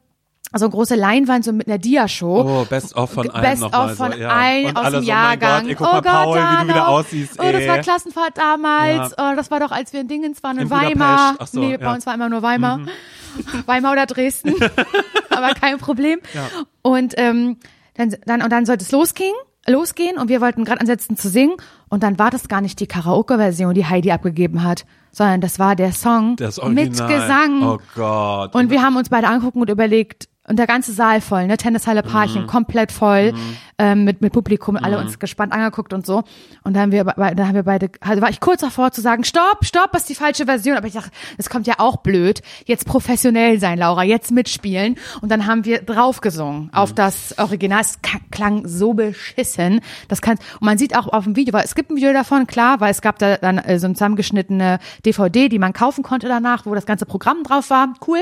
Speaker 2: so eine große Leinwand so mit einer Dia-Show.
Speaker 1: Oh, Best of von allem
Speaker 2: Best of von
Speaker 1: so, ja.
Speaker 2: allen
Speaker 1: Und
Speaker 2: aus
Speaker 1: alle
Speaker 2: dem
Speaker 1: so, mein
Speaker 2: Jahrgang.
Speaker 1: Gott, ey, guck
Speaker 2: oh
Speaker 1: mal,
Speaker 2: Gott,
Speaker 1: Paul, wie du wieder aussiehst,
Speaker 2: Oh, das
Speaker 1: ey.
Speaker 2: war Klassenfahrt damals.
Speaker 1: Ja.
Speaker 2: Oh, das war doch, als wir in Dingens waren, in,
Speaker 1: In.
Speaker 2: Weimar.
Speaker 1: Ach so,
Speaker 2: nee,
Speaker 1: ja. Mhm.
Speaker 2: bei uns war immer nur Weimar. [laughs] Weimar oder Dresden. [laughs] Aber kein Problem.
Speaker 1: Ja.
Speaker 2: Und ähm, dann, dann, und dann sollte es losgehen, losgehen und wir wollten gerade ansetzen zu singen. Und dann war das gar nicht die Karaoke-Version, die Heidi abgegeben hat, sondern das war der Song
Speaker 1: Das
Speaker 2: mit
Speaker 1: Original.
Speaker 2: Gesang.
Speaker 1: Oh Gott.
Speaker 2: Und wir haben uns beide angeguckt und überlegt, und der ganze Saal voll, ne? Tennishalle Parchim, komplett voll, ähm, mit, mit Publikum, alle uns gespannt angeguckt und so. Und dann haben wir, dann haben wir beide, also war ich kurz davor zu sagen, stopp, stopp, das ist die falsche Version. Aber ich dachte, das kommt ja auch blöd. Jetzt professionell sein, Laura, jetzt mitspielen. Und dann haben wir draufgesungen auf das Original. Es klang so beschissen. Das kann, und man sieht auch auf dem Video, weil es gibt ein Video davon, klar, weil es gab da dann äh, so eine zusammengeschnittene DVD, die man kaufen konnte danach, wo das ganze Programm drauf war. Cool.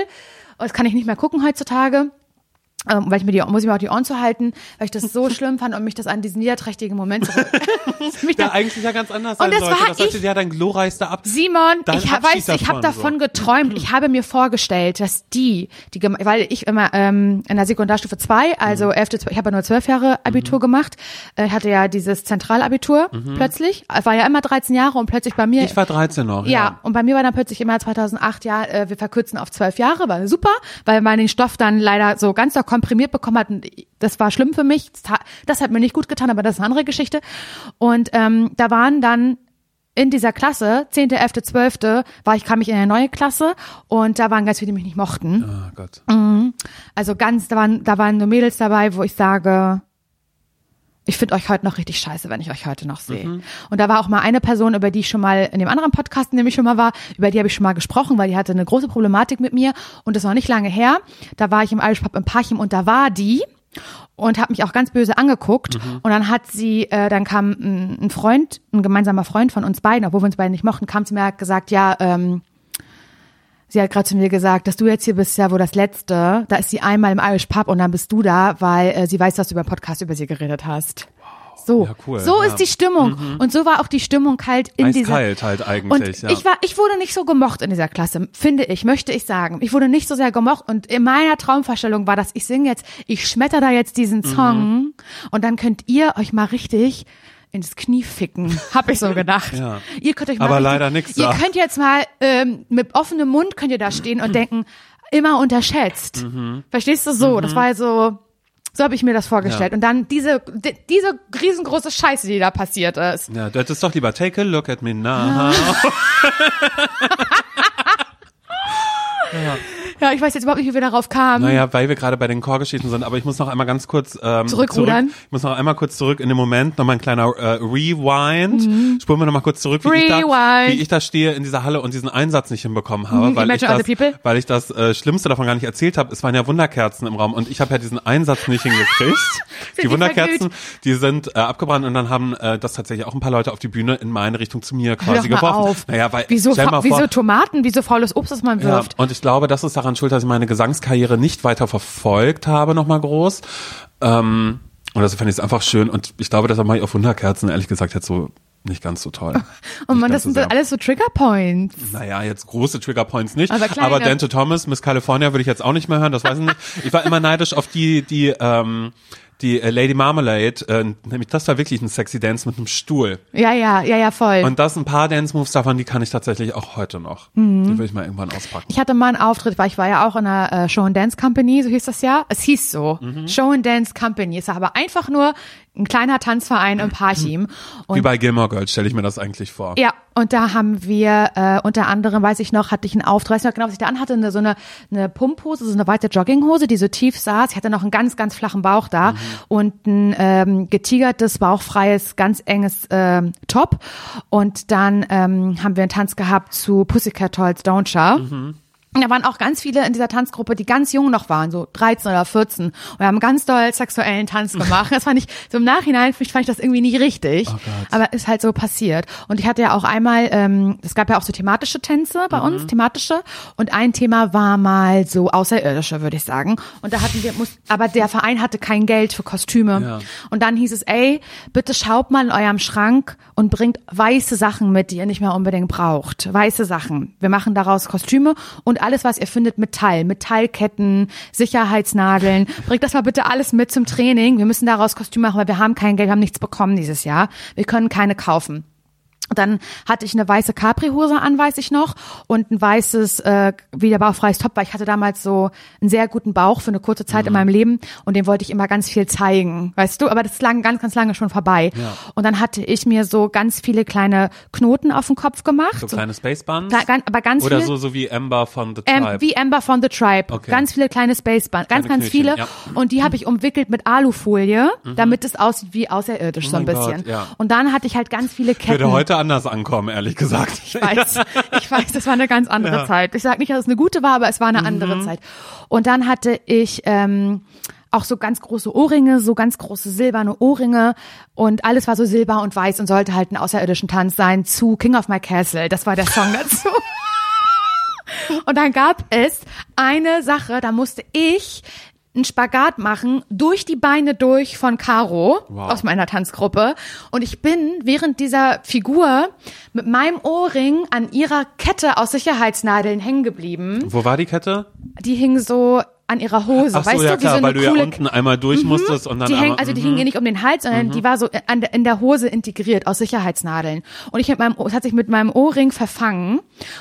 Speaker 2: Das kann ich nicht mehr gucken heutzutage. Ähm, weil ich mir die, muss ich mir auch die Ohren zu halten, weil ich das so [laughs] schlimm fand und mich das an diesen niederträchtigen Moment zurück. [laughs] [laughs] mich
Speaker 1: Der
Speaker 2: da-
Speaker 1: eigentlich ja ganz anders
Speaker 2: Und das
Speaker 1: sollte.
Speaker 2: war
Speaker 1: Das sollte
Speaker 2: ich-
Speaker 1: ja dein glorreichster Ab.
Speaker 2: Simon, ich hab, weiß, ich habe
Speaker 1: davon,
Speaker 2: davon
Speaker 1: so.
Speaker 2: geträumt. Ich habe mir vorgestellt, dass die, die weil ich immer ähm, in der Sekundarstufe 2, also
Speaker 1: Mhm.
Speaker 2: 11., ich habe ja nur zwölf Jahre Abitur gemacht, äh, ich hatte ja dieses Zentralabitur plötzlich, Ich war ja immer 13 Jahre und plötzlich bei mir
Speaker 1: Mhm. Ich war 13 noch.
Speaker 2: ja,
Speaker 1: Ja.
Speaker 2: und bei mir war dann plötzlich immer 2008, ja, äh, wir verkürzen auf zwölf Jahre, war super, weil man den Stoff dann leider so ganz so komprimiert bekommen hat und das war schlimm für mich. Das hat- mir nicht gut getan, aber das ist eine andere Geschichte. Und ähm, da waren dann in dieser Klasse, 10., 11., 12., war ich, kam ich in eine neue Klasse und da waren ganz viele, die mich nicht mochten.
Speaker 1: Oh Gott.
Speaker 2: Also ganz, da waren, da waren nur Mädels dabei, wo ich sage, ich finde euch heute noch richtig scheiße, wenn ich euch heute noch sehe. Und da war auch mal eine Person, über die ich schon mal in dem anderen Podcast, in dem ich schon mal war, über die habe ich schon mal gesprochen, weil die hatte eine große Problematik mit mir und das war nicht lange her. Da war ich im Irish Pub in Parchim und da war die und hat mich auch ganz böse angeguckt und dann hat sie, äh, dann kam ein, ein Freund, ein gemeinsamer Freund von uns beiden, obwohl wir uns beide nicht mochten, kam zu mir und hat gesagt, ja, ähm, Sie hat gerade zu mir gesagt, dass du jetzt hier bist, ja wo das Letzte. Da ist sie einmal im Irish Pub und dann bist du da, weil äh, sie weiß, dass du über Podcast über sie geredet hast. So,
Speaker 1: Ja, cool,
Speaker 2: so
Speaker 1: ja.
Speaker 2: ist die Stimmung. Und so war auch die Stimmung halt in dieser.
Speaker 1: Eiskalt halt
Speaker 2: Und
Speaker 1: eigentlich, ja.
Speaker 2: ich war, ich wurde nicht so gemocht in dieser Klasse, finde ich, möchte ich sagen. Ich wurde nicht so sehr gemocht und in meiner Traumvorstellung war das, ich singe jetzt, ich schmetter da jetzt diesen
Speaker 1: Mhm.
Speaker 2: Song und dann könnt ihr euch mal richtig ins Knie ficken, hab ich so gedacht. [laughs]
Speaker 1: Ja.
Speaker 2: Ihr könnt euch mal
Speaker 1: Aber leider nix
Speaker 2: Ihr könnt jetzt mal ähm, mit offenem Mund könnt ihr da stehen und [clears throat] denken, immer unterschätzt.
Speaker 1: Mhm.
Speaker 2: Verstehst du so? Das war so, so habe ich mir das vorgestellt.
Speaker 1: Ja.
Speaker 2: Und dann diese, di- diese riesengroße Scheiße, die da passiert ist.
Speaker 1: ja, du hättest doch lieber Take a look at me now. [laughs] [laughs]
Speaker 2: Ja, ich weiß jetzt überhaupt nicht, wie wir darauf kamen.
Speaker 1: Naja, weil wir gerade bei den Chorgeschichten sind, aber ich muss noch einmal ganz kurz ähm,
Speaker 2: Zurückrudern?
Speaker 1: Zurück, ich muss noch einmal kurz zurück in den Moment, nochmal ein kleiner äh, Rewind. Spulen wir nochmal kurz zurück, wie ich, da,
Speaker 2: Mhm. Rewind.
Speaker 1: wie ich da stehe in dieser Halle und diesen Einsatz nicht hinbekommen habe,
Speaker 2: Mhm,
Speaker 1: weil, ich das, weil ich das äh, Schlimmste davon gar nicht erzählt habe. Es waren ja Wunderkerzen im Raum und ich habe ja diesen Einsatz nicht hingekriegt. [laughs] die
Speaker 2: die
Speaker 1: Wunderkerzen, die sind äh, abgebrannt und dann haben äh, das tatsächlich auch ein paar Leute auf die Bühne in meine Richtung zu mir quasi geworfen.
Speaker 2: auf.
Speaker 1: Naja, weil
Speaker 2: wieso, wieso Tomaten, wieso faules Obst, das man
Speaker 1: ja,
Speaker 2: wirft?
Speaker 1: und ich glaube, das ist daran schuld, dass ich meine Gesangskarriere nicht weiter verfolgt habe, nochmal groß. Ähm, und das fand ich es einfach schön. Und ich glaube, das mache ich auf Wunderkerzen, ehrlich gesagt, jetzt so nicht ganz so toll.
Speaker 2: Und [laughs]
Speaker 1: Nicht
Speaker 2: man, das
Speaker 1: so
Speaker 2: sind dann alles so Triggerpoints.
Speaker 1: Naja, jetzt große Triggerpoints nicht.
Speaker 2: Aber kleine.
Speaker 1: Aber Dante Thomas, Miss California würde ich jetzt auch nicht mehr hören, das weiß ich nicht. Ich war immer neidisch auf die, die, ähm, die äh, Lady Marmalade, äh, nämlich das war wirklich ein sexy Dance mit einem Stuhl.
Speaker 2: Ja, ja, ja, ja, voll.
Speaker 1: Und das ein paar Dance-Moves davon, die kann ich tatsächlich auch heute noch.
Speaker 2: Mhm.
Speaker 1: Die will ich mal irgendwann auspacken.
Speaker 2: Ich hatte mal einen Auftritt, weil ich war ja auch in einer äh, Show and Dance Company, so hieß das ja. Es hieß so,
Speaker 1: Mhm.
Speaker 2: Show and Dance Company. Es war aber einfach nur ein kleiner Tanzverein im Parchim.
Speaker 1: Wie
Speaker 2: Und
Speaker 1: bei Gilmore Girls stelle ich mir das eigentlich vor.
Speaker 2: ja, und da haben wir äh, unter anderem, weiß ich noch, hatte ich einen Auftritt, weiß ich noch genau, was ich da anhatte, eine, so eine, eine Pumphose, so eine weite Jogginghose, die so tief saß. Ich hatte noch einen ganz, ganz flachen Bauch da und ein ähm, getigertes, bauchfreies, ganz enges ähm, Top. Und dann ähm, haben wir einen Tanz gehabt zu Pussycat Dolls Don't Show. Und da waren auch ganz viele in dieser Tanzgruppe, die ganz jung noch waren, so 13 oder 14. Und wir haben ganz doll sexuellen Tanz gemacht. Das fand ich, so im Nachhinein fand ich das irgendwie nicht richtig.
Speaker 1: Oh
Speaker 2: aber ist halt so passiert. Und ich hatte ja auch einmal, ähm, es gab ja auch so thematische Tänze bei uns, thematische. Und ein Thema war mal so außerirdische, würde ich sagen. Und da hatten wir, muss, aber der Verein hatte kein Geld für Kostüme.
Speaker 1: Ja.
Speaker 2: Und dann hieß es, ey, bitte schaut mal in eurem Schrank und bringt weiße Sachen mit, die ihr nicht mehr unbedingt braucht. Weiße Sachen. Wir machen daraus Kostüme und alles, was ihr findet, Metall. Metallketten, Sicherheitsnadeln. Bringt das mal bitte alles mit zum Training. Wir müssen daraus Kostüme machen, weil wir haben kein Geld, wir haben nichts bekommen dieses Jahr. Wir können keine kaufen. Dann hatte ich eine weiße Capri-Hose an, weiß ich noch, und ein weißes, äh, wieder bauchfreies Top, weil ich hatte damals so einen sehr guten Bauch für eine kurze Zeit
Speaker 1: Mhm.
Speaker 2: in meinem Leben und den wollte ich immer ganz viel zeigen, weißt du? Aber das ist lang, ganz, ganz lange schon vorbei.
Speaker 1: Ja.
Speaker 2: Und dann hatte ich mir so ganz viele kleine Knoten auf den Kopf gemacht.
Speaker 1: So kleine Spacebuns?
Speaker 2: Kle- aber ganz
Speaker 1: Oder
Speaker 2: viele,
Speaker 1: so, so wie Amber von The
Speaker 2: ähm,
Speaker 1: Tribe.
Speaker 2: wie Amber von The Tribe.
Speaker 1: Okay.
Speaker 2: Ganz viele kleine Spacebuns, ganz,
Speaker 1: Kleine
Speaker 2: ganz
Speaker 1: Knötchen,
Speaker 2: viele.
Speaker 1: ja.
Speaker 2: Und die habe ich umwickelt mit Alufolie, damit es aussieht wie außerirdisch
Speaker 1: Oh
Speaker 2: so ein bisschen.
Speaker 1: Gott, ja.
Speaker 2: Und dann hatte ich halt ganz viele Ketten.
Speaker 1: Würde heute anders ankommen, ehrlich gesagt.
Speaker 2: Ich weiß, ich weiß, das war eine ganz andere
Speaker 1: Ja. Mhm.
Speaker 2: Zeit. Ich sage nicht, dass es eine gute war, aber es war eine andere Zeit. Und dann hatte ich ähm, auch so ganz große Ohrringe, so ganz große silberne Ohrringe und alles war so silber und weiß und sollte halt ein außerirdischen Tanz sein zu King of My Castle. Das war der Song [laughs] dazu. Und dann gab es eine Sache, da musste ich einen Spagat machen, durch die Beine durch von Caro
Speaker 1: Wow.
Speaker 2: aus meiner Tanzgruppe. Und ich bin während dieser Figur mit meinem Ohrring an ihrer Kette aus Sicherheitsnadeln hängen geblieben.
Speaker 1: Wo war die Kette?
Speaker 2: Die hing so an ihrer Hose,
Speaker 1: Ach so,
Speaker 2: weißt
Speaker 1: ja
Speaker 2: du, wie
Speaker 1: klar,
Speaker 2: so
Speaker 1: weil du ja unten einmal durch musstest und dann
Speaker 2: die hängt,
Speaker 1: einmal,
Speaker 2: also die
Speaker 1: mhm.
Speaker 2: hing ihr nicht um den Hals, sondern die war so an in der Hose integriert aus Sicherheitsnadeln. Und ich mit meinem, es hat sich mit meinem Ohrring verfangen.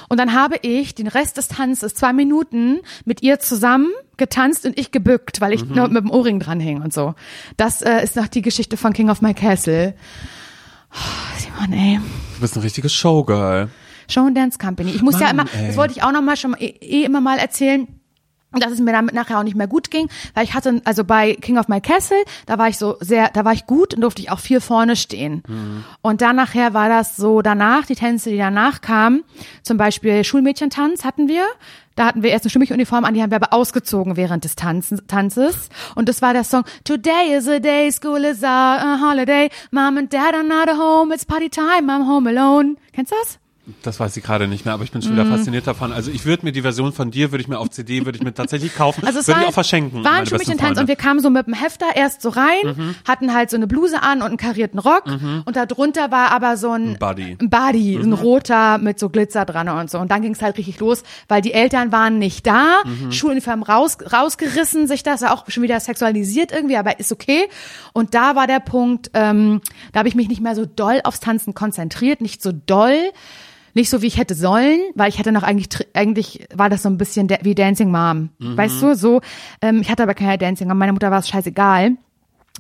Speaker 2: Und dann habe ich den Rest des Tanzes zwei Minuten mit ihr zusammen getanzt und ich gebückt, weil ich
Speaker 1: Mhm.
Speaker 2: nur mit dem Ohrring dran hing und so. Das äh, ist noch die Geschichte von King of My Castle. Oh, Simon, ey.
Speaker 1: Du bist ein richtiges Showgirl.
Speaker 2: Show and Dance Company. Ich muss ja
Speaker 1: Mann,
Speaker 2: immer,
Speaker 1: ey.
Speaker 2: das wollte ich auch noch mal schon eh, eh immer mal erzählen. Dass es mir damit nachher auch nicht mehr gut ging, weil ich hatte, also bei King of My Castle, da war ich so sehr, da war ich gut und durfte ich auch viel vorne stehen.
Speaker 1: Mhm.
Speaker 2: Und dann nachher war das so danach, die Tänze, die danach kamen, zum Beispiel Schulmädchentanz hatten wir. Da hatten wir erst eine Schulmädchenuniform an, die haben wir aber ausgezogen während des Tanzen, Tanzes. Und das war der Song Today is a day, school is a, a holiday, mom and dad are not at home, it's party time, I'm home alone. Kennst du das?
Speaker 1: Das weiß ich gerade nicht mehr, aber ich bin schon wieder
Speaker 2: Mhm.
Speaker 1: fasziniert davon. Also ich würde mir die Version von dir, würde ich mir auf CD, würde ich mir tatsächlich kaufen,
Speaker 2: Also es
Speaker 1: würde ich auch verschenken.
Speaker 2: war
Speaker 1: meine
Speaker 2: ein
Speaker 1: besten
Speaker 2: Schulmädchentanz
Speaker 1: Freunde. Mhm.
Speaker 2: und wir kamen so mit dem Hefter erst so rein, hatten halt so eine Bluse an und einen karierten Rock und da drunter war aber so ein,
Speaker 1: Ein Buddy.
Speaker 2: ein, Buddy
Speaker 1: Mhm.
Speaker 2: ein roter mit so Glitzer dran und so. Und dann ging es halt richtig los, weil die Eltern waren nicht da,
Speaker 1: Mhm.
Speaker 2: Schuluniform raus, rausgerissen, sich das war auch schon wieder sexualisiert irgendwie, aber ist okay. Und da war der Punkt, ähm, da habe ich mich nicht mehr so doll aufs Tanzen konzentriert, nicht so doll. Nicht so, wie ich hätte sollen, weil ich hätte noch eigentlich, eigentlich war das so ein bisschen wie Dancing Mom. Weißt du, so, ähm, ich hatte aber keine Dancing Mom, meiner Mutter war es scheißegal.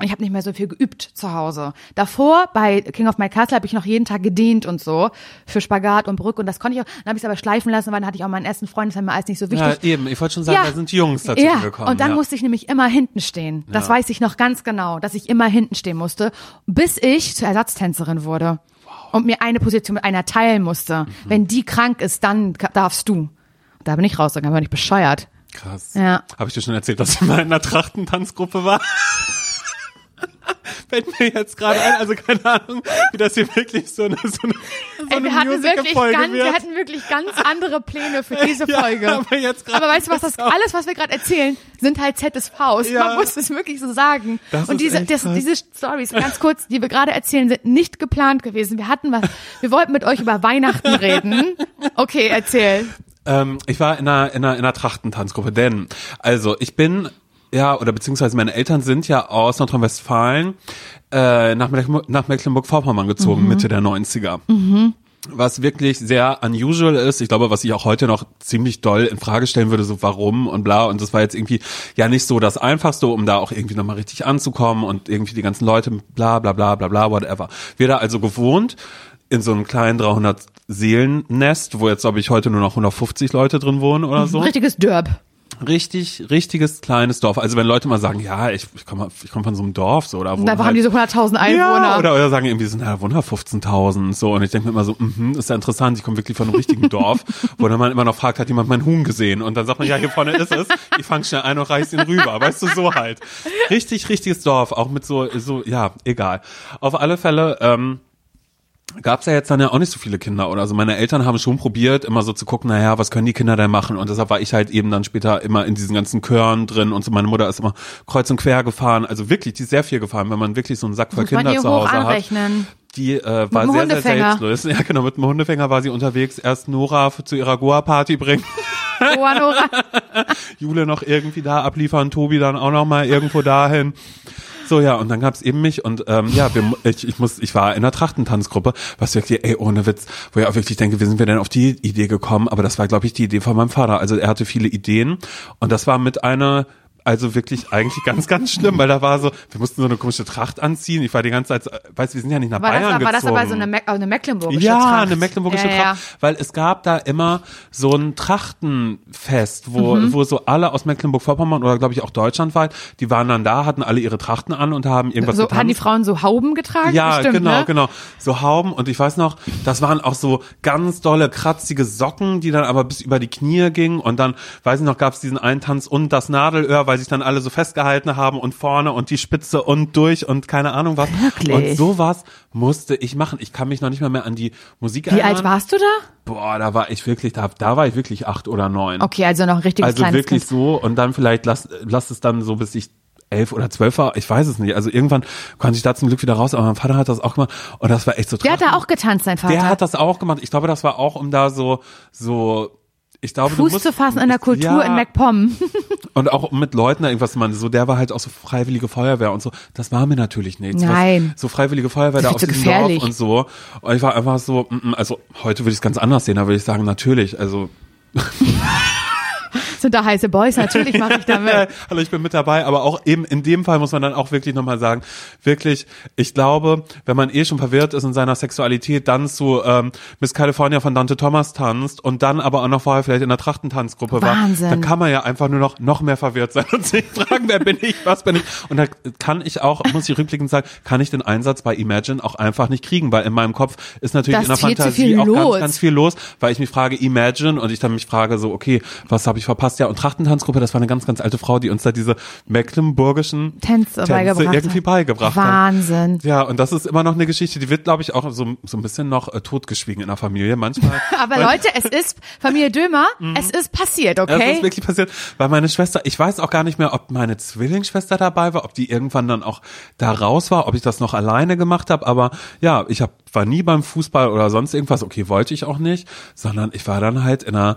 Speaker 2: Ich habe nicht mehr so viel geübt zu Hause. Davor bei King of My Castle habe ich noch jeden Tag gedehnt und so für Spagat und Brücke und das konnte ich auch. Dann habe ich es aber schleifen lassen, weil dann hatte ich auch meinen ersten Freund, das war mir alles nicht so
Speaker 1: Ja,
Speaker 2: wichtig.
Speaker 1: eben. Ich wollte schon sagen,
Speaker 2: Ja.
Speaker 1: da sind die Jungs dazu
Speaker 2: Ja,
Speaker 1: gekommen.
Speaker 2: und dann
Speaker 1: ja.
Speaker 2: musste ich nämlich immer hinten stehen. Das
Speaker 1: Ja.
Speaker 2: weiß ich noch ganz genau, dass ich immer hinten stehen musste, bis ich zur Ersatztänzerin wurde und mir eine Position mit einer teilen musste.
Speaker 1: Mhm.
Speaker 2: Wenn die krank ist, dann darfst du. Da bin ich rausgegangen, war nicht bescheuert.
Speaker 1: Krass.
Speaker 2: Ja.
Speaker 1: Habe ich dir schon erzählt, dass ich mal in einer Trachtentanzgruppe war? [laughs] Fällt mir jetzt gerade ein, also keine Ahnung, wie das hier wirklich so eine, so eine, so
Speaker 2: Ey,
Speaker 1: eine
Speaker 2: wir hatten wirklich
Speaker 1: Musical-Folge
Speaker 2: ganz, wir hatten wirklich ganz andere Pläne für [laughs] diese
Speaker 1: Ja,
Speaker 2: Folge.
Speaker 1: aber jetzt
Speaker 2: Aber weißt du was, das alles, was wir gerade erzählen, sind halt ZSVs.
Speaker 1: Ja.
Speaker 2: Man muss es wirklich so sagen.
Speaker 1: Das
Speaker 2: Und diese, das, diese Stories, ganz [laughs] kurz, die wir gerade erzählen, sind nicht geplant gewesen. Wir hatten was, wir wollten mit euch über Weihnachten reden. Okay, erzähl.
Speaker 1: Ähm, ich war in einer, in einer, in einer Trachtentanzgruppe, denn, also ich bin, ja, oder beziehungsweise meine Eltern sind ja aus Nordrhein-Westfalen äh, nach, Mecklenburg- nach Mecklenburg-Vorpommern gezogen, Mitte der 90er. Was wirklich sehr unusual ist, ich glaube, was ich auch heute noch ziemlich doll in Frage stellen würde, so warum und bla. Und das war jetzt irgendwie ja nicht so das Einfachste, um da auch irgendwie nochmal richtig anzukommen und irgendwie die ganzen Leute bla bla bla bla bla, whatever. Wir da also gewohnt in so einem kleinen 300 Seelennest, wo jetzt glaube ich heute nur noch 150 Leute drin wohnen oder so.
Speaker 2: Richtiges Derb.
Speaker 1: Richtig, richtiges kleines Dorf. Also wenn Leute mal sagen, ja, ich, ich komme ich komm von so einem Dorf so oder wo
Speaker 2: einfach haben die so 100.000 Einwohner.
Speaker 1: ja, oder, oder sagen irgendwie, sind ja Wunder 15.000 so und ich denke mir immer so, mhm, ist ja interessant, ich komme wirklich von einem richtigen [laughs] Dorf, wo dann man immer noch fragt, hat jemand meinen Huhn gesehen und dann sagt man, ja, hier vorne ist es, ich fang schnell ein und reiß ihn rüber, weißt du, so halt. Richtig, richtiges Dorf, auch mit so, so, ja, egal. Auf alle Fälle, ähm, gab's ja jetzt dann ja auch nicht so viele Kinder oder so. Meine Eltern haben schon probiert, immer so zu gucken, naja, was können die Kinder denn machen? Und deshalb war ich halt eben dann später immer in diesen ganzen Chören drin und so. Meine Mutter ist immer kreuz und quer gefahren. Also wirklich, die ist sehr viel gefahren, wenn man wirklich so einen Sack voll Kinder zu Hause hat.
Speaker 2: anrechnen.
Speaker 1: Die äh, war sehr, sehr selbstlos. Ja, genau, mit dem Hundefänger war sie unterwegs. Erst Nora zu ihrer Goa-Party bringen, [laughs]
Speaker 2: Oh, Nora. [laughs]
Speaker 1: Jule noch irgendwie da abliefern, Tobi dann auch noch mal irgendwo dahin. So, ja, und dann gab's eben mich und ähm, ja, wir, ich, ich muss, ich war in einer Trachtentanzgruppe, was wirklich, ey, ohne Witz, wo ich auch wirklich denke, wie sind wir denn auf die Idee gekommen? Aber das war, glaube ich, die Idee von meinem Vater. Also er hatte viele Ideen und das war mit einer also wirklich eigentlich ganz, ganz schlimm, weil da war so, wir mussten so eine komische Tracht anziehen. Ich war die ganze Zeit, weißt du, wir sind ja nicht nach
Speaker 2: War das,
Speaker 1: Bayern
Speaker 2: war das
Speaker 1: gezogen.
Speaker 2: aber so eine, Me eine mecklenburgische
Speaker 1: ja,
Speaker 2: Tracht?
Speaker 1: eine mecklenburgische
Speaker 2: Ja, ja,
Speaker 1: Tracht, weil es gab da immer so ein Trachtenfest, wo,
Speaker 2: Mhm.
Speaker 1: wo so alle aus Mecklenburg-Vorpommern oder glaube ich auch deutschlandweit, die waren dann da, hatten alle ihre Trachten an und haben irgendwas
Speaker 2: So,
Speaker 1: getanzt.
Speaker 2: haben die Frauen so Hauben getragen?
Speaker 1: Ja,
Speaker 2: Bestimmt,
Speaker 1: genau,
Speaker 2: ne?
Speaker 1: genau. So Hauben und ich weiß noch, das waren auch so ganz dolle, kratzige Socken, die dann aber bis über die Knie gingen und dann, weiß ich noch, gab es diesen einen Tanz und das Nadelöhr, weil sich dann alle so festgehalten haben und vorne und die Spitze und durch und keine Ahnung was.
Speaker 2: Wirklich?
Speaker 1: Und sowas musste ich machen. Ich kann mich noch nicht mal mehr an die Musik
Speaker 2: Wie
Speaker 1: erinnern.
Speaker 2: alt warst du da?
Speaker 1: Boah, da war ich wirklich, da, da war ich wirklich acht oder neun.
Speaker 2: Okay, also noch ein richtiges
Speaker 1: Also wirklich
Speaker 2: Kind.
Speaker 1: so und dann vielleicht lass, lass es dann so bis ich elf oder zwölf war, ich weiß es nicht. Also irgendwann konnte ich da zum Glück wieder raus, aber mein Vater hat das auch gemacht und das war echt so
Speaker 2: Der hat da auch getanzt, sein Vater.
Speaker 1: Der hat das auch gemacht. Ich glaube, das war auch um da so so ich glaube, du
Speaker 2: Fuß
Speaker 1: musst,
Speaker 2: zu fassen in der Kultur
Speaker 1: ja,
Speaker 2: in MacPom. [laughs]
Speaker 1: und auch mit Leuten da irgendwas man so der war halt auch so freiwillige Feuerwehr und so das war mir natürlich nichts
Speaker 2: Nein.
Speaker 1: was, so freiwillige Feuerwehr da
Speaker 2: Das
Speaker 1: aus
Speaker 2: zu gefährlich.
Speaker 1: Dorf und so und ich war einfach so mm, mm, also heute würde ich es ganz anders sehen da würde ich sagen natürlich also [laughs] [laughs]
Speaker 2: Sind da heiße Boys? Natürlich mache ich damit. [laughs]
Speaker 1: Hallo, ich bin mit dabei, aber auch eben in dem Fall muss man dann auch wirklich nochmal sagen, wirklich, ich glaube, wenn man eh schon verwirrt ist in seiner Sexualität, dann zu ähm, Miss California von Dante Thomas tanzt und dann aber auch noch vorher vielleicht in der Trachtentanzgruppe
Speaker 2: Wahnsinn.
Speaker 1: war, dann kann man ja einfach nur noch noch mehr verwirrt sein und sich fragen, wer bin ich, was bin ich? Und da kann ich auch, muss ich rückblickend sagen, kann ich den Einsatz bei Imagine auch einfach nicht kriegen, weil in meinem Kopf ist natürlich
Speaker 2: Da
Speaker 1: in der Fantasie auch
Speaker 2: los.
Speaker 1: ganz, ganz viel los, weil ich mich frage, Imagine und ich dann mich frage so, okay, was habe ich verpasst? Ja, und Trachtentanzgruppe, das war eine ganz, ganz alte Frau, die uns da diese mecklenburgischen
Speaker 2: Tänze beigebracht
Speaker 1: irgendwie
Speaker 2: hat.
Speaker 1: beigebracht
Speaker 2: Wahnsinn.
Speaker 1: hat. Ja, und das ist immer noch eine Geschichte, die wird, glaube ich, auch so, so ein bisschen noch äh, totgeschwiegen in der Familie manchmal. [laughs]
Speaker 2: Aber Leute, es ist Familie Dömer, [laughs] es ist passiert, okay?
Speaker 1: ist wirklich passiert, weil meine Schwester, ich weiß auch gar nicht mehr, ob meine Zwillingsschwester dabei war, ob die irgendwann dann auch da raus war, ob ich das noch alleine gemacht habe, aber ja, ich hab, war nie beim Fußball oder sonst irgendwas, okay, wollte ich auch nicht, sondern ich war dann halt in einer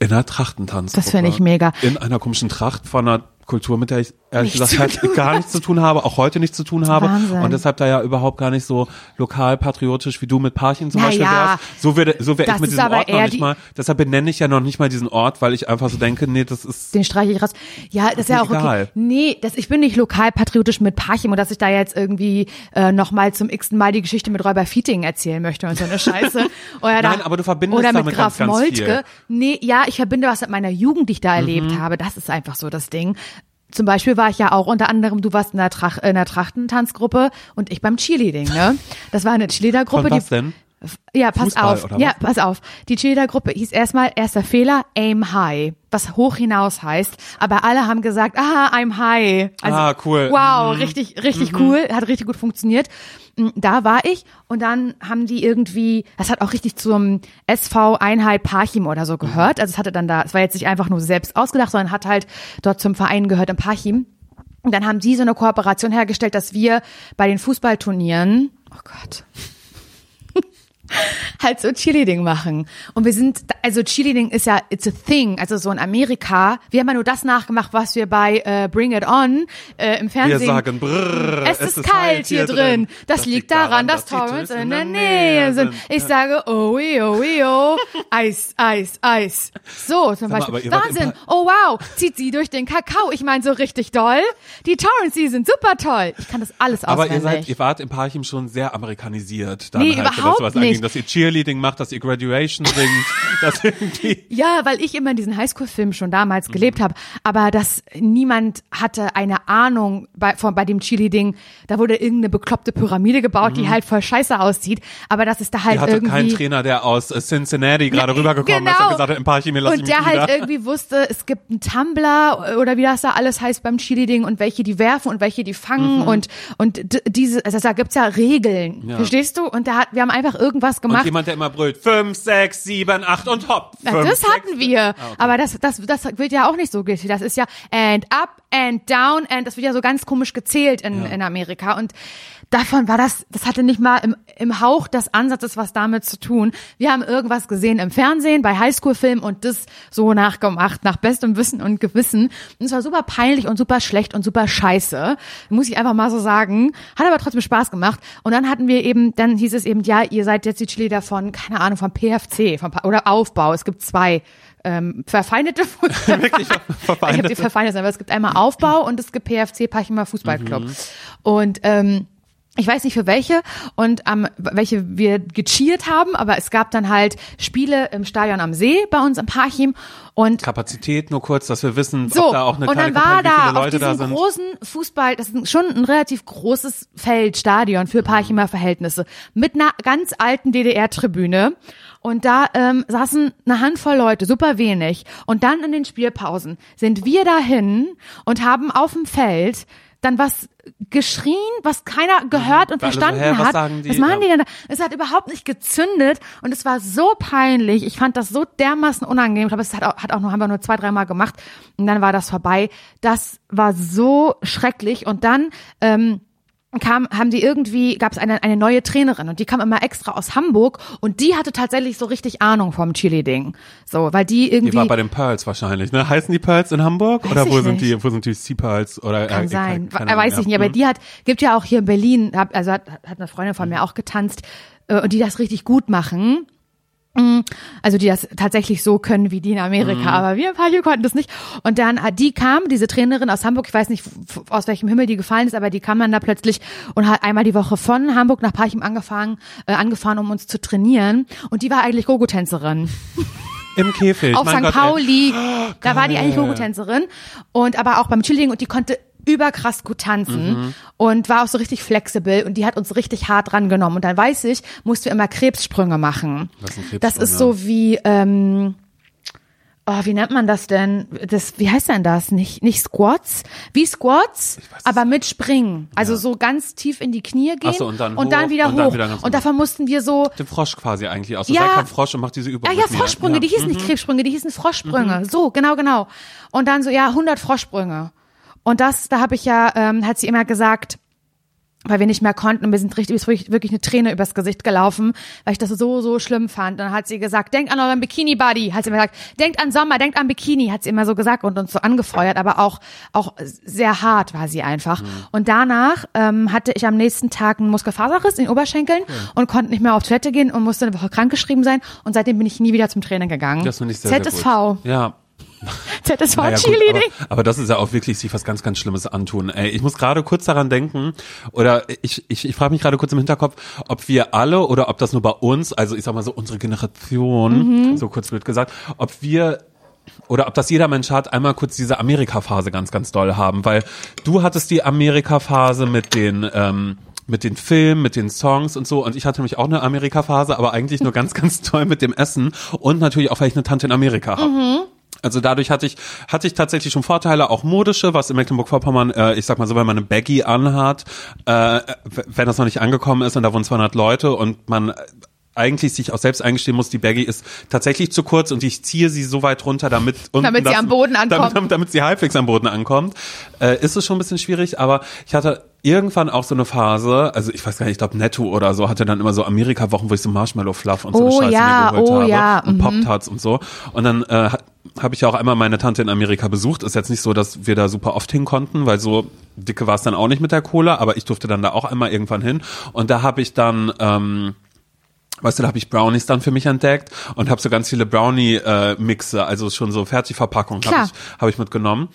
Speaker 1: in einer Trachtentanz.
Speaker 2: Das finde ich mega.
Speaker 1: In einer komischen Tracht von einer Kultur, mit der ich ehrlich
Speaker 2: Nichts
Speaker 1: gesagt halt gar nichts zu tun habe, auch heute nichts zu tun habe.
Speaker 2: Wahnsinn.
Speaker 1: Und deshalb da ja überhaupt gar nicht so lokal patriotisch wie du mit Parchim zum
Speaker 2: Na
Speaker 1: Beispiel
Speaker 2: ja,
Speaker 1: wärst. So wäre so wär ich mit diesem Ort noch nicht mal. Deshalb benenne ich ja noch nicht mal diesen Ort, weil ich einfach so denke, nee, das ist
Speaker 2: Den streiche ich raus. Ja, das ist ja auch okay.
Speaker 1: egal.
Speaker 2: Nee, das, ich bin nicht lokalpatriotisch mit Parchim und dass ich da jetzt irgendwie äh, nochmal zum x Mal die Geschichte mit Räuber Fieting erzählen möchte und so eine Scheiße. [laughs] Oder
Speaker 1: Nein, aber du verbindest
Speaker 2: Oder mit Graf
Speaker 1: ganz, ganz
Speaker 2: Moltke.
Speaker 1: viel. Mhm.
Speaker 2: Nee, ja, ich verbinde was mit meiner Jugend, die ich da erlebt habe. Das ist einfach so das Ding. Zum Beispiel war ich ja auch unter anderem, du warst in der, Trach, in der Trachtentanzgruppe und ich beim Cheerleading, ne? Das war eine Cheerleader-Gruppe.
Speaker 1: Was
Speaker 2: die,
Speaker 1: denn?
Speaker 2: Ja, pass
Speaker 1: Fußball
Speaker 2: auf. Ja, pass auf. Die Cheerleader-Gruppe hieß erstmal erster Fehler, aim high, was hoch hinaus heißt. Aber alle haben gesagt, ah, I'm high. Also,
Speaker 1: Ah, cool.
Speaker 2: Wow, richtig, richtig cool, hat richtig gut funktioniert. Mm, Da war ich und dann haben die irgendwie, das hat auch richtig zum SV Einheit Parchim oder so gehört. Also es hatte dann da, es war jetzt nicht einfach nur selbst ausgedacht, sondern hat halt dort zum Verein gehört in Parchim. Und dann haben die so eine Kooperation hergestellt, dass wir bei den Fußballturnieren, oh Gott, [laughs] halt so Cheerleading machen. Und wir sind, also Cheerleading ist ja, it's a thing. Also so in Amerika, wir haben ja nur das nachgemacht, was wir bei äh, Bring It On äh, im
Speaker 1: Wir
Speaker 2: Fernsehen.
Speaker 1: sagen, brrr,
Speaker 2: es, ist kalt hier drin. Das, liegt daran, dass
Speaker 1: die
Speaker 2: Torrents in der Nähe sind. Ich sage, oh, oh, oh, Eis, Eis, Eis. So, zum
Speaker 1: mal,
Speaker 2: Beispiel.
Speaker 1: aber
Speaker 2: Wahnsinn. Oh, wow. Zieht sie durch den Kakao. Ich meine, so richtig doll. Die Torrents, die sind super toll. Ich kann das alles
Speaker 1: Aber
Speaker 2: auswendig.
Speaker 1: ihr seid, ihr wart im Parchim schon sehr amerikanisiert. Dann
Speaker 2: Nee,
Speaker 1: halt,
Speaker 2: überhaupt
Speaker 1: was
Speaker 2: nicht.
Speaker 1: Dass ihr Cheerleading macht, dass ihr Graduation singt, [laughs] dass irgendwie.
Speaker 2: Ja, weil ich immer in diesen Highschool-Filmen schon damals
Speaker 1: Mhm.
Speaker 2: gelebt habe, aber dass niemand hatte eine Ahnung bei, von, bei dem Cheerleading, da wurde irgendeine bekloppte Pyramide gebaut, die halt voll scheiße aussieht, aber das ist da halt
Speaker 1: Mhm. Ihr hattet
Speaker 2: irgendwie...
Speaker 1: keinen Trainer, der aus äh, Cincinnati gerade rübergekommen ist
Speaker 2: genau.
Speaker 1: und gesagt hat, im Parchim, lass ich
Speaker 2: und der halt irgendwie wusste, es gibt einen Tumblr oder wie das da alles heißt beim Cheerleading und welche die werfen und welche die fangen und und d- diese, also da gibt's ja Regeln,
Speaker 1: Mhm. Ja.
Speaker 2: verstehst du? Und da hat, wir haben einfach irgendwas sowas
Speaker 1: Und
Speaker 2: gemacht.
Speaker 1: jemand, der immer brüllt, fünf, sechs, sieben, acht und hopp. Fünf,
Speaker 2: das
Speaker 1: sechs,
Speaker 2: hatten wir.
Speaker 1: Ah, okay.
Speaker 2: Aber das, das, das wird ja auch nicht so gültig. Das ist ja and up and down and das wird ja so ganz komisch gezählt in, in Amerika. Und davon war das, das hatte nicht mal im, im Hauch des Ansatzes was damit zu tun. Wir haben irgendwas gesehen im Fernsehen, bei Highschool-Filmen und das so nachgemacht, nach bestem Wissen und Gewissen. Und es war super peinlich und super schlecht und super scheiße. Muss ich einfach mal so sagen. Hat aber trotzdem Spaß gemacht. Und dann hatten wir eben, dann hieß es eben, ja, ihr seid jetzt die Cheerleader von, keine Ahnung, von PFC, Pa- oder Aufbau. Es gibt zwei ähm, verfeindete [laughs]
Speaker 1: Wirklich ver-
Speaker 2: Ich habe die verfeindet, aber es gibt einmal Aufbau und es gibt PFC Pachimer Fußballclub. Und ähm, ich weiß nicht für welche und ähm, welche wir gecheert haben, aber es gab dann halt Spiele im Stadion am See bei uns im Parchim und
Speaker 1: Kapazität nur kurz, dass wir wissen,
Speaker 2: so,
Speaker 1: ob da auch eine
Speaker 2: und
Speaker 1: kleine
Speaker 2: dann war
Speaker 1: wie
Speaker 2: da auf
Speaker 1: Leute da
Speaker 2: diesem
Speaker 1: sind.
Speaker 2: großen Fußball, das ist schon ein relativ großes Feld, Stadion für Parchimer Verhältnisse, mit einer ganz alten DDR-Tribüne. Und da ähm, saßen eine Handvoll Leute, super wenig. Und dann in den Spielpausen sind wir dahin und haben auf dem Feld dann was geschrien, was keiner gehört und
Speaker 1: so,
Speaker 2: verstanden
Speaker 1: hä, was
Speaker 2: hat. Was machen die denn da? Es hat überhaupt nicht gezündet und es war so peinlich. Ich fand das so dermaßen unangenehm. Ich glaube, es hat auch, hat auch nur, haben wir nur zwei, dreimal gemacht und dann war das vorbei. Das war so schrecklich und dann, ähm, kam, haben die irgendwie, gab es eine, eine neue Trainerin und die kam immer extra aus Hamburg und die hatte tatsächlich so richtig Ahnung vom Chili-Ding. So, weil die irgendwie.
Speaker 1: Die war bei den Pearls wahrscheinlich, ne? Heißen die Pearls in Hamburg?
Speaker 2: Weiß
Speaker 1: oder wo
Speaker 2: ich
Speaker 1: sind
Speaker 2: nicht.
Speaker 1: die, wo sind die Sea Pearls? Oder,
Speaker 2: Kann
Speaker 1: äh,
Speaker 2: sein.
Speaker 1: keine
Speaker 2: er weiß
Speaker 1: Ahnung,
Speaker 2: ich nicht, aber
Speaker 1: Mhm.
Speaker 2: die hat, gibt ja auch hier in Berlin, hab- also hat, hat eine Freundin von mir auch getanzt, äh, und die das richtig gut machen. Mm, Also die das tatsächlich so können wie die in Amerika,
Speaker 1: Mhm.
Speaker 2: aber wir ein paar hier konnten das nicht. Und dann hat die kam, diese Trainerin aus Hamburg, ich weiß nicht aus welchem Himmel die gefallen ist, aber die kam dann da plötzlich und hat einmal die Woche von Hamburg nach Parchim angefangen, äh, angefahren, um uns zu trainieren. Und die war eigentlich Gogo-Tänzerin
Speaker 1: Im Käfig.
Speaker 2: auf St.
Speaker 1: Gott.
Speaker 2: Pauli. da war die eigentlich Gogo-Tänzerin und aber auch beim Chilling und die konnte überkrass gut tanzen
Speaker 1: Mhm.
Speaker 2: und war auch so richtig flexibel und die hat uns richtig hart rangenommen und dann weiß ich, mussten wir immer Krebssprünge machen. Das ist so wie ähm, Oh, wie nennt man das denn? Das, wie heißt denn das? Nicht, nicht Squats? Wie Squats, aber mit Springen. Also so ganz tief in die Knie gehen
Speaker 1: so, und dann
Speaker 2: und
Speaker 1: hoch
Speaker 2: dann wieder
Speaker 1: und dann
Speaker 2: hoch.
Speaker 1: wieder ganz
Speaker 2: und davon mussten wir so
Speaker 1: Den Frosch quasi eigentlich aus.
Speaker 2: Ja.
Speaker 1: Ja. Kein Frosch und macht diese Übung
Speaker 2: ja, ja,
Speaker 1: mir.
Speaker 2: Froschsprünge,
Speaker 1: Ja.
Speaker 2: die hießen nicht Krebssprünge, die hießen Froschsprünge. So, genau, genau. Und dann so, ja, 100 Froschsprünge. Und das, da habe ich ja, ähm, hat sie immer gesagt, weil wir nicht mehr konnten und wir sind richtig, ist wirklich, wirklich eine Träne übers Gesicht gelaufen, weil ich das so, so schlimm fand. Und dann hat sie gesagt, denkt an euren Bikini-Buddy, hat sie immer gesagt, denkt an Sommer, denkt an Bikini, hat sie immer so gesagt und uns so angefeuert, aber auch, auch sehr hart war sie einfach. Und danach ähm, hatte ich am nächsten Tag einen Muskelfaserriss in den Oberschenkeln und konnte nicht mehr auf Toilette gehen und musste eine Woche krankgeschrieben sein und seitdem bin ich nie wieder zum Training gegangen.
Speaker 1: Das finde ich sehr,
Speaker 2: ZSV,
Speaker 1: sehr gut. Ja, [laughs]
Speaker 2: ZSV
Speaker 1: naja,
Speaker 2: Cheerleading.
Speaker 1: aber, aber das ist ja auch wirklich sich was ganz, ganz Schlimmes antun. Ey, ich muss gerade kurz daran denken, oder ich, ich, ich frage mich gerade kurz im Hinterkopf, ob wir alle oder ob das nur bei uns, also ich sag mal so unsere Generation, so kurz blöd gesagt, ob wir oder ob das jeder Mensch hat, einmal kurz diese Amerika-Phase ganz, ganz doll haben, weil du hattest die Amerika-Phase mit den ähm, mit den Filmen, mit den Songs und so. Und ich hatte nämlich auch eine Amerika-Phase, aber eigentlich nur ganz, [laughs] ganz toll mit dem Essen und natürlich auch, weil ich eine Tante in Amerika habe. Also dadurch hatte ich hatte ich tatsächlich schon Vorteile, auch modische, was in Mecklenburg-Vorpommern, äh, ich sag mal so, wenn man eine Baggy anhat, äh, wenn das noch nicht angekommen ist und da wohnen 200 Leute und man eigentlich sich auch selbst eingestehen muss, die Baggy ist tatsächlich zu kurz und ich ziehe sie so weit runter, damit [laughs] unten
Speaker 2: Damit sie
Speaker 1: das,
Speaker 2: am Boden [laughs] ankommt.
Speaker 1: Damit, damit, damit sie halbwegs am Boden ankommt, äh, ist es schon ein bisschen schwierig, aber ich hatte irgendwann auch so eine Phase, also ich weiß gar nicht, ich glaube Netto oder so, hatte dann immer so Amerika-Wochen, wo ich so Marshmallow Fluff und so eine
Speaker 2: Oh
Speaker 1: Scheiße
Speaker 2: ja,
Speaker 1: mir geholt
Speaker 2: oh
Speaker 1: habe
Speaker 2: ja,
Speaker 1: und
Speaker 2: mhm.
Speaker 1: Pop-Tarts und so. Und dann äh, habe ich ja auch einmal meine Tante in Amerika besucht. Ist jetzt nicht so, dass wir da super oft hin konnten, weil so dicke war es dann auch nicht mit der Cola, aber ich durfte dann da auch einmal irgendwann hin. Und da habe ich dann ähm, Weißt du, da habe ich Brownies dann für mich entdeckt und habe so ganz viele Brownie-Mixe, also schon so Fertigverpackungen habe ich, hab ich mitgenommen.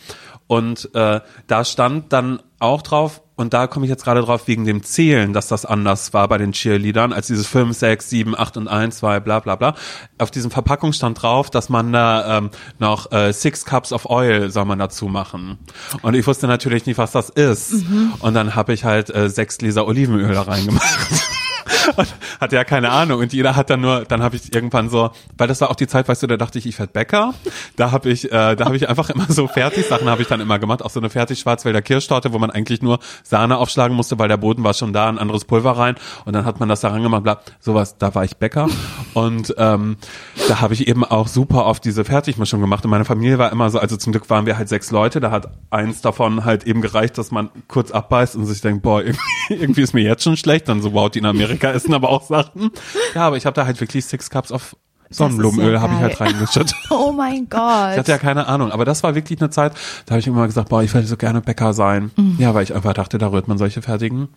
Speaker 1: Und äh, da stand dann auch drauf, und da komme ich jetzt gerade drauf, wegen dem Zählen, dass das anders war bei den Cheerleadern, als dieses 5, 6, 7, 8 und 1, 2, bla bla bla. Auf diesem Verpackung stand drauf, dass man da ähm, noch äh, Six Cups of Oil soll man dazu machen. Und ich wusste natürlich nicht, was das ist. Und dann habe ich halt äh, sechs Gläser Olivenöl da reingemacht. Und hatte ja keine Ahnung. Und jeder hat dann nur, dann habe ich irgendwann so, weil das war auch die Zeit, weißt du, da dachte ich, ich werd Bäcker. Da habe ich, äh, da habe ich einfach immer so Fertigsachen habe ich dann immer gemacht, auch so eine fertig Schwarzwälder Kirschtorte, wo man eigentlich nur Sahne aufschlagen musste, weil der Boden war schon da, ein anderes Pulver rein. Und dann hat man das da rangemacht, bla, sowas, da war ich Bäcker. Und ähm, da habe ich eben auch super oft diese Fertigmischung gemacht. Und meine Familie war immer so, also zum Glück waren wir halt sechs Leute, da hat eins davon halt eben gereicht, dass man kurz abbeißt und sich denkt, boah, irgendwie, [laughs] irgendwie ist mir jetzt schon schlecht, dann so, wow, die in Amerika essen aber auch Sachen. Ja, aber ich habe da halt wirklich Six Cups auf Sonnenblumenöl
Speaker 2: ja
Speaker 1: habe ich halt reingeschüttet. [laughs]
Speaker 2: Oh mein Gott.
Speaker 1: Ich hatte ja keine Ahnung, aber das war wirklich eine Zeit, da habe ich immer gesagt, boah, ich würde so gerne Bäcker sein.
Speaker 2: Mhm.
Speaker 1: Ja, weil ich einfach dachte, da rührt man solche fertigen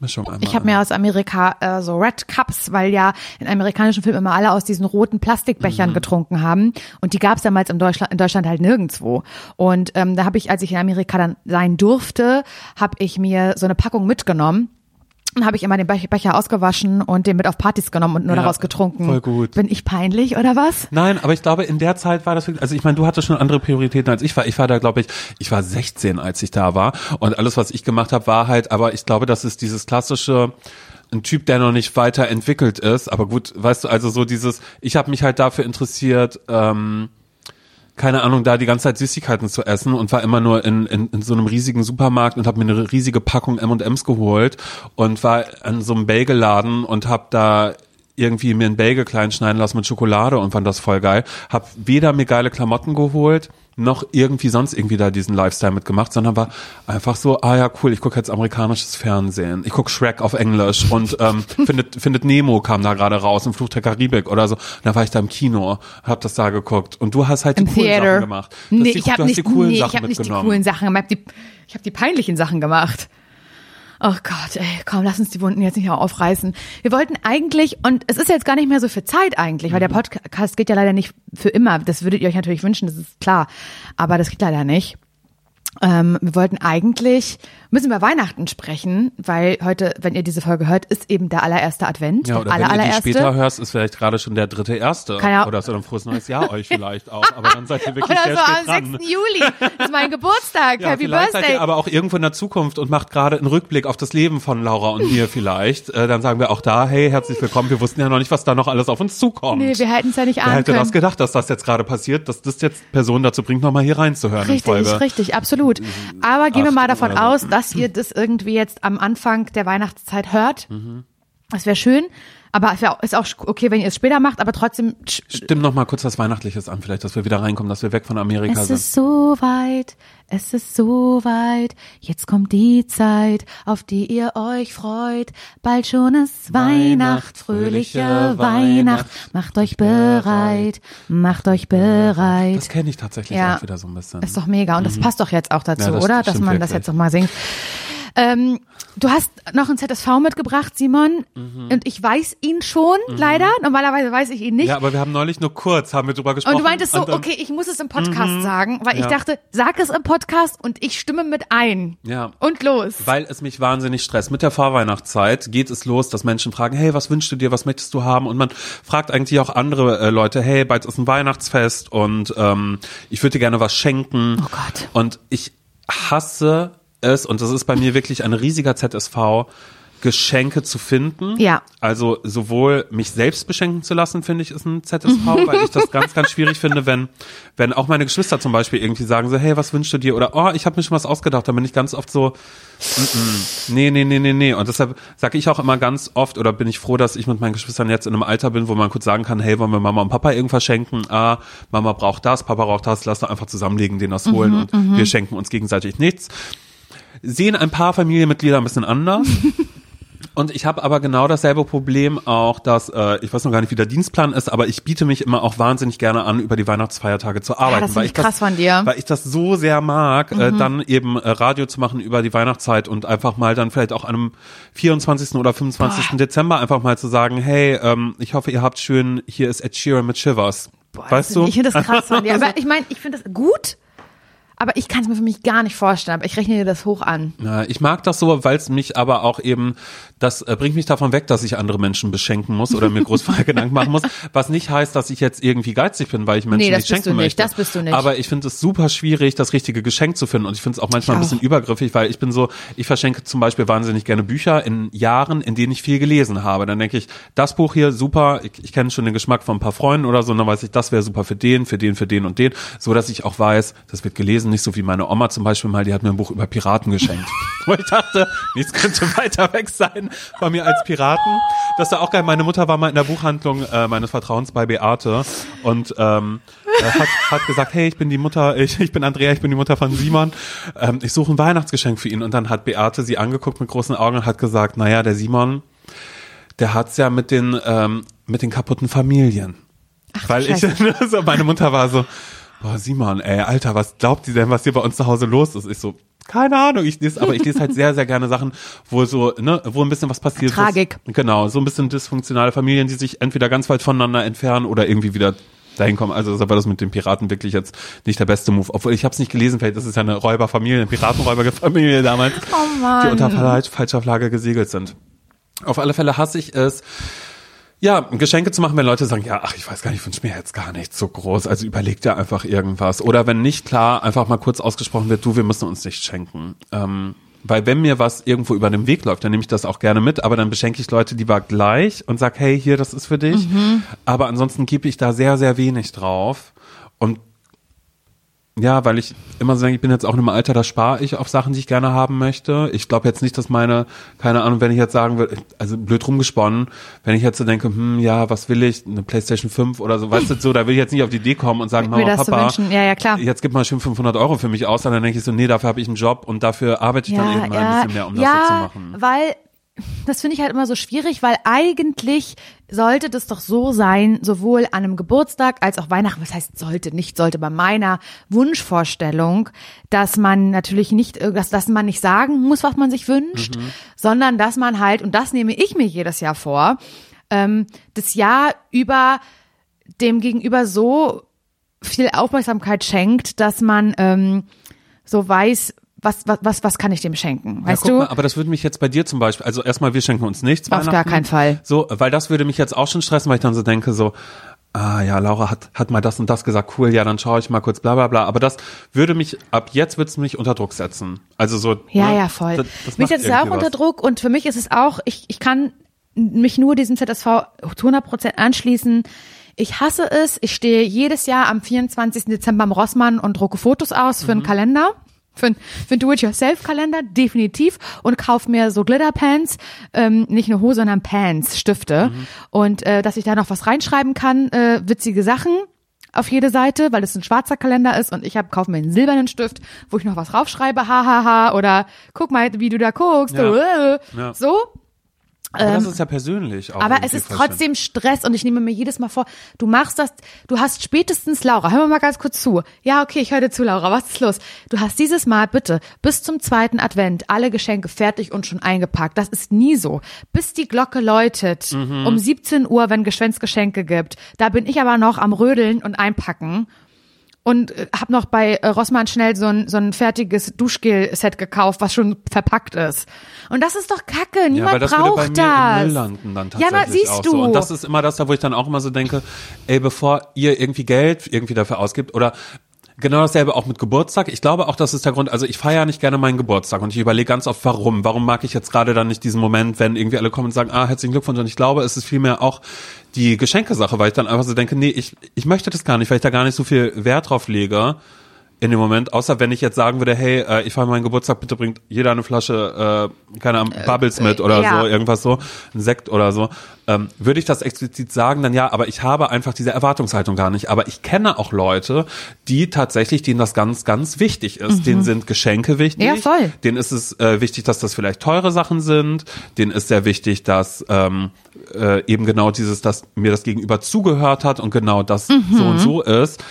Speaker 1: Mischungen einmal.
Speaker 2: Ich habe mir aus Amerika äh, so Red Cups, weil ja in amerikanischen Filmen immer alle aus diesen roten Plastikbechern
Speaker 1: Mhm.
Speaker 2: getrunken haben. Und die gab es damals in Deutschland, in Deutschland halt nirgendwo. Und ähm, da habe ich, als ich in Amerika dann sein durfte, habe ich mir so eine Packung mitgenommen. Und habe ich immer den Bech- Becher ausgewaschen und den mit auf Partys genommen und nur
Speaker 1: Ja,
Speaker 2: daraus getrunken.
Speaker 1: voll gut.
Speaker 2: Bin ich peinlich oder was?
Speaker 1: Nein, aber ich glaube, in der Zeit war das wirklich, also ich meine, du hattest schon andere Prioritäten als ich war. Ich war da, glaube ich, ich war 16, als ich da war. Und alles, was ich gemacht habe, war halt, aber ich glaube, das ist dieses klassische, ein Typ, der noch nicht weiterentwickelt ist. Aber gut, weißt du, also so dieses, ich habe mich halt dafür interessiert, ähm, keine Ahnung, da die ganze Zeit Süßigkeiten zu essen und war immer nur in, in, in so einem riesigen Supermarkt und habe mir eine riesige Packung M&M's geholt und war an so einem Bagelladen und habe da irgendwie mir einen Bagel klein schneiden lassen mit Schokolade und fand das voll geil. Hab weder mir geile Klamotten geholt, noch irgendwie sonst irgendwie da diesen Lifestyle mitgemacht, sondern war einfach so, ah ja, cool, ich gucke jetzt amerikanisches Fernsehen. Ich guck Shrek auf Englisch und ähm, [laughs] findet, findet Nemo kam da gerade raus im Fluch der Karibik oder so. Und da war ich da im Kino, hab das da geguckt. Und du hast halt die
Speaker 2: Im
Speaker 1: coolen
Speaker 2: Theater.
Speaker 1: Sachen gemacht.
Speaker 2: Nee,
Speaker 1: die,
Speaker 2: ich habe nicht,
Speaker 1: die coolen
Speaker 2: nee, ich
Speaker 1: Sachen
Speaker 2: hab nicht die coolen Sachen gemacht. Die, ich habe die peinlichen Sachen gemacht. Oh Gott, ey, komm, lass uns die Wunden jetzt nicht auch aufreißen. Wir wollten eigentlich, und es ist jetzt gar nicht mehr so viel Zeit eigentlich, weil der
Speaker 1: Mhm.
Speaker 2: Podcast geht ja leider nicht für immer. Das würdet ihr euch natürlich wünschen, das ist klar. Aber das geht leider nicht. Ähm, wir wollten eigentlich, müssen wir Weihnachten sprechen, weil heute, wenn ihr diese Folge hört, ist eben der allererste Advent.
Speaker 1: Ja,
Speaker 2: der
Speaker 1: oder
Speaker 2: aller,
Speaker 1: wenn ihr die
Speaker 2: allererste.
Speaker 1: später hörst, ist vielleicht gerade schon der dritte erste.
Speaker 2: Kann ja-
Speaker 1: Oder ist ein frohes neues Jahr euch vielleicht auch. Aber dann seid ihr wirklich
Speaker 2: Oder
Speaker 1: sehr
Speaker 2: so
Speaker 1: spät
Speaker 2: am
Speaker 1: dran.
Speaker 2: 6. Juli. Das ist mein Geburtstag.
Speaker 1: Ja,
Speaker 2: Happy
Speaker 1: vielleicht seid
Speaker 2: Birthday.
Speaker 1: ihr aber auch irgendwo in der Zukunft und macht gerade einen Rückblick auf das Leben von Laura und mir vielleicht. Äh, dann sagen wir auch da, hey, herzlich willkommen. Wir wussten ja noch nicht, was da noch alles auf uns zukommt.
Speaker 2: Nee, wir hätten es ja nicht
Speaker 1: Wer
Speaker 2: ahnen
Speaker 1: hätte
Speaker 2: können.
Speaker 1: das gedacht, dass das jetzt gerade passiert, dass das jetzt Personen dazu bringt, nochmal hier reinzuhören in
Speaker 2: Richtig, richtig, absolut. Aber gehen wir mal davon
Speaker 1: oder so.
Speaker 2: aus, dass ihr das irgendwie jetzt am Anfang der Weihnachtszeit hört.
Speaker 1: Mhm.
Speaker 2: Das wäre schön. Aber es wär, ist auch okay, wenn ihr es später macht, aber trotzdem. sch-
Speaker 1: Stimm noch mal kurz was Weihnachtliches an, vielleicht, dass wir wieder reinkommen, dass wir weg von Amerika
Speaker 2: Es
Speaker 1: sind.
Speaker 2: ist so weit, es ist so weit. Jetzt kommt die Zeit, auf die ihr euch freut. Bald schon ist Weihnacht, fröhliche Weihnacht. Macht euch bereit, macht euch bereit.
Speaker 1: Das kenne ich tatsächlich
Speaker 2: Ja.
Speaker 1: auch wieder so ein bisschen.
Speaker 2: Ist doch mega. Und das passt doch jetzt auch dazu,
Speaker 1: Mhm. Ja, das
Speaker 2: oder? Dass
Speaker 1: stimmt
Speaker 2: man das
Speaker 1: wirklich.
Speaker 2: jetzt noch mal singt. Ähm, du hast noch ein ZSV mitgebracht, Simon. Und ich weiß ihn schon, leider. Normalerweise weiß ich ihn nicht.
Speaker 1: Mhm. ja, aber wir haben neulich nur kurz, haben wir drüber gesprochen.
Speaker 2: und du meintest so, okay, ich muss es im Podcast sagen, weil ich
Speaker 1: Ja.
Speaker 2: dachte, sag es im Podcast und ich stimme mit ein.
Speaker 1: Ja.
Speaker 2: Und los.
Speaker 1: Weil es mich wahnsinnig stresst. Mit der Vorweihnachtszeit geht es los, dass Menschen fragen, hey, was wünschst du dir, was möchtest du haben? Und man fragt eigentlich auch andere äh, Leute, hey, bald ist ein Weihnachtsfest und ähm, ich würde dir gerne was schenken.
Speaker 2: Oh Gott.
Speaker 1: Und ich hasse es, und das ist bei mir wirklich ein riesiger ZSV, Geschenke zu finden.
Speaker 2: Ja.
Speaker 1: Also sowohl mich selbst beschenken zu lassen, finde ich, ist ein ZSV, [laughs] weil ich das ganz, ganz schwierig finde, wenn, wenn auch meine Geschwister zum Beispiel irgendwie sagen so, hey, was wünschst du dir? Oder, oh, ich habe mir schon was ausgedacht. Dann bin ich ganz oft so, mm, nee, nee, nee, nee, nee. Und deshalb sage ich auch immer ganz oft, oder bin ich froh, dass ich mit meinen Geschwistern jetzt in einem Alter bin, wo man kurz sagen kann, hey, wollen wir Mama und Papa irgendwas schenken? Ah, Mama braucht das, Papa braucht das, lass doch einfach zusammenlegen, denen das holen und wir schenken uns gegenseitig nichts. Sehen ein paar Familienmitglieder ein bisschen anders. [laughs] Und ich habe aber genau dasselbe Problem auch, dass äh, ich weiß noch gar nicht, wie der Dienstplan ist, aber ich biete mich immer auch wahnsinnig gerne an, über die Weihnachtsfeiertage zu arbeiten,
Speaker 2: das
Speaker 1: weil ich
Speaker 2: krass von dir. Mhm.
Speaker 1: weil ich das so sehr mag, äh, dann eben äh, Radio zu machen über die Weihnachtszeit und einfach mal dann vielleicht auch einem 24. oder 25. Dezember einfach mal zu sagen, hey, ähm, ich hoffe, ihr habt schön, hier ist Ed Sheeran mit Shivers.
Speaker 2: Boah,
Speaker 1: weißt
Speaker 2: das-
Speaker 1: du?
Speaker 2: Ich finde das krass von dir. [laughs] Aber ich meine, ich finde das gut. Aber ich kann es mir für mich gar nicht vorstellen, aber ich rechne dir das hoch an.
Speaker 1: Ja, ich mag das so, weil es mich aber auch eben, das äh, bringt mich davon weg, dass ich andere Menschen beschenken muss oder mir groß [laughs] Gedanken machen muss. Was nicht heißt, dass ich jetzt irgendwie geizig bin, weil ich Menschen
Speaker 2: Nee, das
Speaker 1: nicht
Speaker 2: bist
Speaker 1: schenken
Speaker 2: du nicht,
Speaker 1: möchte.
Speaker 2: das bist du nicht.
Speaker 1: Aber ich finde es super schwierig, das richtige Geschenk zu finden. Und ich finde es auch manchmal ein
Speaker 2: auch.
Speaker 1: bisschen übergriffig, weil ich bin so, ich verschenke zum Beispiel wahnsinnig gerne Bücher in Jahren, in denen ich viel gelesen habe. Dann denke ich, das Buch hier super, ich, ich kenne schon den Geschmack von ein paar Freunden oder so, und dann weiß ich, das wäre super für den, für den, für den und den, so dass ich auch weiß, das wird gelesen, nicht so wie meine Oma zum Beispiel mal, die hat mir ein Buch über Piraten geschenkt. [laughs] Wo ich dachte, nichts könnte weiter weg sein von mir als Piraten. Das war auch geil. Meine Mutter war mal in der Buchhandlung äh, meines Vertrauens bei Beate und ähm, äh, hat, hat gesagt, hey, ich bin die Mutter, ich, ich bin Andrea, ich bin die Mutter von Simon. Ähm, ich suche ein Weihnachtsgeschenk für ihn. Und dann hat Beate sie angeguckt mit großen Augen und hat gesagt, naja, der Simon, der hat's ja mit den, ähm, mit den kaputten Familien. Weil ich,
Speaker 2: Scheiße. [laughs]
Speaker 1: so, meine Mutter war so, boah, Simon, ey, Alter, was glaubt die denn, was hier bei uns zu Hause los ist? Ich so, keine Ahnung, ich lese, aber ich lese halt sehr, sehr gerne Sachen, wo so, ne, wo ein bisschen was passiert
Speaker 2: Tragik.
Speaker 1: ist. Genau, so ein bisschen dysfunktionale Familien, die sich entweder ganz weit voneinander entfernen oder irgendwie wieder dahin kommen. Also deshalb war das mit den Piraten wirklich jetzt nicht der beste Move. Obwohl ich habe es nicht gelesen, vielleicht ist es ja eine Räuberfamilie, eine Piratenräuberfamilie damals,
Speaker 2: Oh
Speaker 1: die unter falsch, falscher Flagge gesegelt sind. Auf alle Fälle hasse ich es, ja, Geschenke zu machen, wenn Leute sagen, ja, ach, ich weiß gar nicht, ich wünsche mir jetzt gar nichts so groß, also überleg dir einfach irgendwas. Oder wenn nicht klar, einfach mal kurz ausgesprochen wird, du, wir müssen uns nicht schenken. Ähm, weil wenn mir was irgendwo über den Weg läuft, dann nehme ich das auch gerne mit, aber dann beschenke ich Leute lieber gleich und sag, hey, hier, das ist für dich. Aber ansonsten gebe ich da sehr, sehr wenig drauf. Und ja, weil ich immer so denke, ich bin jetzt auch in einem Alter, da spare ich auf Sachen, die ich gerne haben möchte. Ich glaube jetzt nicht, dass meine, keine Ahnung, wenn ich jetzt sagen würde, also blöd rumgesponnen, wenn ich jetzt so denke, hm, ja, was will ich, eine Playstation 5 oder so, weißt du, so, da will ich jetzt nicht auf die Idee kommen und sagen, Mama,
Speaker 2: das
Speaker 1: Papa.
Speaker 2: Ja, ja, klar.
Speaker 1: jetzt gib mal schön 500 Euro für mich aus, dann denke ich so, nee, dafür habe ich einen Job und dafür arbeite ich dann eben mal ein bisschen mehr, um das
Speaker 2: ja,
Speaker 1: so zu machen.
Speaker 2: weil das finde ich halt immer so schwierig, weil eigentlich sollte das doch so sein, sowohl an einem Geburtstag als auch Weihnachten. Was heißt sollte, nicht sollte, bei meiner Wunschvorstellung, dass man natürlich nicht, dass, dass man nicht sagen muss, was man sich wünscht,
Speaker 1: Mhm.
Speaker 2: sondern dass man halt, und das nehme ich mir jedes Jahr vor, ähm, das Jahr über dem Gegenüber so viel Aufmerksamkeit schenkt, dass man ähm, so weiß, was, was, was, was kann ich dem schenken?
Speaker 1: Ja,
Speaker 2: Weißt
Speaker 1: guck
Speaker 2: du?
Speaker 1: Mal, aber das würde mich jetzt bei dir zum Beispiel, also erstmal, wir schenken uns nichts.
Speaker 2: Auf gar keinen Fall.
Speaker 1: So, weil das würde mich jetzt auch schon stressen, weil ich dann so denke, so, ah ja, Laura hat, hat mal das und das gesagt, cool, ja, dann schaue ich mal kurz, bla bla bla. Aber das würde mich, ab jetzt würde es mich unter Druck setzen. Also so.
Speaker 2: Ja,
Speaker 1: ne,
Speaker 2: ja, voll.
Speaker 1: Das, das
Speaker 2: mich setzt es auch
Speaker 1: irgendwie
Speaker 2: unter
Speaker 1: was.
Speaker 2: Druck und für mich ist es auch, ich, ich kann mich nur diesem ZSV zu 100 Prozent anschließen. Ich hasse es. Ich stehe jedes Jahr am 24. Dezember am Rossmann und drucke Fotos aus für einen Kalender. Für, ein- für einen Do-it-yourself-Kalender, definitiv. Und kaufe mir so Glitterpants, ähm, nicht nur Hose, sondern Pants, Stifte. Und äh, dass ich da noch was reinschreiben kann, äh, witzige Sachen auf jede Seite, weil es ein schwarzer Kalender ist und ich hab, kaufe mir einen silbernen Stift, wo ich noch was draufschreibe, hahaha, oder guck mal, wie du da guckst,
Speaker 1: Ja.
Speaker 2: äh,
Speaker 1: Ja. Aber das ist ja persönlich auch.
Speaker 2: Ähm, Aber es ist trotzdem Stress und ich nehme mir jedes Mal vor, du machst das, du hast spätestens, Laura, hör mal ganz kurz zu. Ja, okay, ich höre dir zu, Laura, was ist los? Du hast dieses Mal bitte bis zum zweiten Advent alle Geschenke fertig und schon eingepackt. Das ist nie so. Bis die Glocke läutet,
Speaker 1: Mhm.
Speaker 2: um 17 Uhr, wenn Geschwänz Geschenke gibt, da bin ich aber noch am Rödeln und einpacken. Und äh, hab noch bei äh, Rossmann schnell so ein, so ein fertiges Duschgel-Set gekauft, was schon verpackt ist. Und das ist doch kacke.
Speaker 1: Ja,
Speaker 2: Niemand
Speaker 1: weil das
Speaker 2: braucht das.
Speaker 1: landen dann
Speaker 2: Ja,
Speaker 1: tatsächlich
Speaker 2: na, siehst
Speaker 1: auch
Speaker 2: du.
Speaker 1: so. Und das ist immer das, da wo ich dann auch immer so denke, ey, bevor ihr irgendwie Geld irgendwie dafür ausgibt oder Genau dasselbe auch mit Geburtstag. Ich glaube auch, das ist der Grund. Also ich feiere nicht gerne meinen Geburtstag und ich überlege ganz oft, warum. Warum mag ich jetzt gerade dann nicht diesen Moment, wenn irgendwie alle kommen und sagen, ah, herzlichen Glückwunsch. Und ich glaube, es ist vielmehr auch die Geschenkesache, weil ich dann einfach so denke, nee, ich, ich möchte das gar nicht, weil ich da gar nicht so viel Wert drauf lege in dem Moment, außer wenn ich jetzt sagen würde, hey, äh, ich feiere meinen Geburtstag, bitte bringt jeder eine Flasche, äh, keine Ahnung, Bubbles mit oder
Speaker 2: ja.
Speaker 1: so, irgendwas so, ein Sekt oder so, ähm, würde ich das explizit sagen, dann ja, aber ich habe einfach diese Erwartungshaltung gar nicht. Aber ich kenne auch Leute, die tatsächlich, denen das ganz, ganz wichtig ist. Denen sind Geschenke wichtig.
Speaker 2: Ja, voll.
Speaker 1: Denen ist es äh, wichtig, dass das vielleicht teure Sachen sind. Denen ist sehr wichtig, dass ähm, äh, eben genau dieses, dass mir das Gegenüber zugehört hat und genau das so und so ist.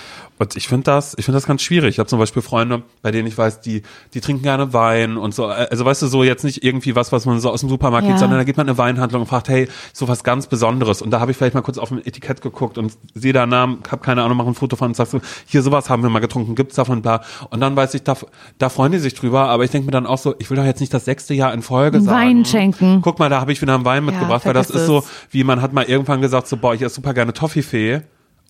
Speaker 1: Und ich finde das, ich finde das ganz schwierig. Ich habe zum Beispiel Freunde, bei denen ich weiß, die, die trinken gerne Wein und so. Also weißt du, so jetzt nicht irgendwie was, was man so aus dem Supermarkt
Speaker 2: Ja.
Speaker 1: gibt, sondern da geht man in eine Weinhandlung und fragt, hey, so was ganz Besonderes. Und da habe ich vielleicht mal kurz auf dem Etikett geguckt und sehe da Namen, habe keine Ahnung, mache ein Foto von und sag so, hier sowas haben wir mal getrunken, gibt's davon, bla. Und dann weiß ich, da, da freuen die sich drüber, aber ich denke mir dann auch so, ich will doch jetzt nicht das sechste Jahr in Folge
Speaker 2: Einen
Speaker 1: sagen.
Speaker 2: Wein schenken.
Speaker 1: Guck mal, da habe ich wieder einen Wein mitgebracht, weil das ist so,
Speaker 2: es.
Speaker 1: wie man hat mal irgendwann gesagt, so, boah, ich esse super gerne Toffifee.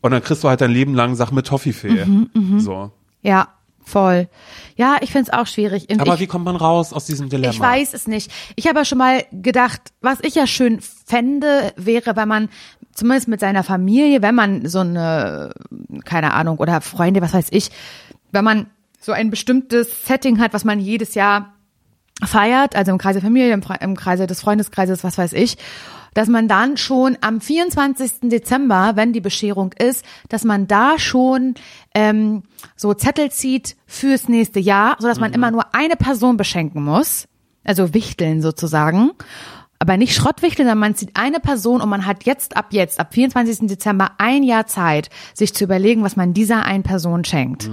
Speaker 1: Und dann kriegst du halt dein Leben lang Sachen mit Toffifee.
Speaker 2: Mhm,
Speaker 1: So.
Speaker 2: Ja, voll. Ja, ich find's auch schwierig. Und
Speaker 1: Aber
Speaker 2: ich,
Speaker 1: wie kommt man raus aus diesem Dilemma?
Speaker 2: Ich weiß es nicht. Ich habe ja schon mal gedacht, was ich ja schön fände, wäre, wenn man zumindest mit seiner Familie, wenn man so eine, keine Ahnung, oder Freunde, was weiß ich, wenn man so ein bestimmtes Setting hat, was man jedes Jahr feiert, also im Kreise der Familie, im, im Kreise des Freundeskreises, was weiß ich, dass man dann schon am 24. Dezember, wenn die Bescherung ist, dass man da schon ähm, so Zettel zieht fürs nächste Jahr, sodass man immer nur eine Person beschenken muss, also wichteln sozusagen. Aber nicht Schrottwichteln, sondern man zieht eine Person und man hat jetzt ab jetzt, ab 24. Dezember, ein Jahr Zeit, sich zu überlegen, was man dieser einen Person schenkt.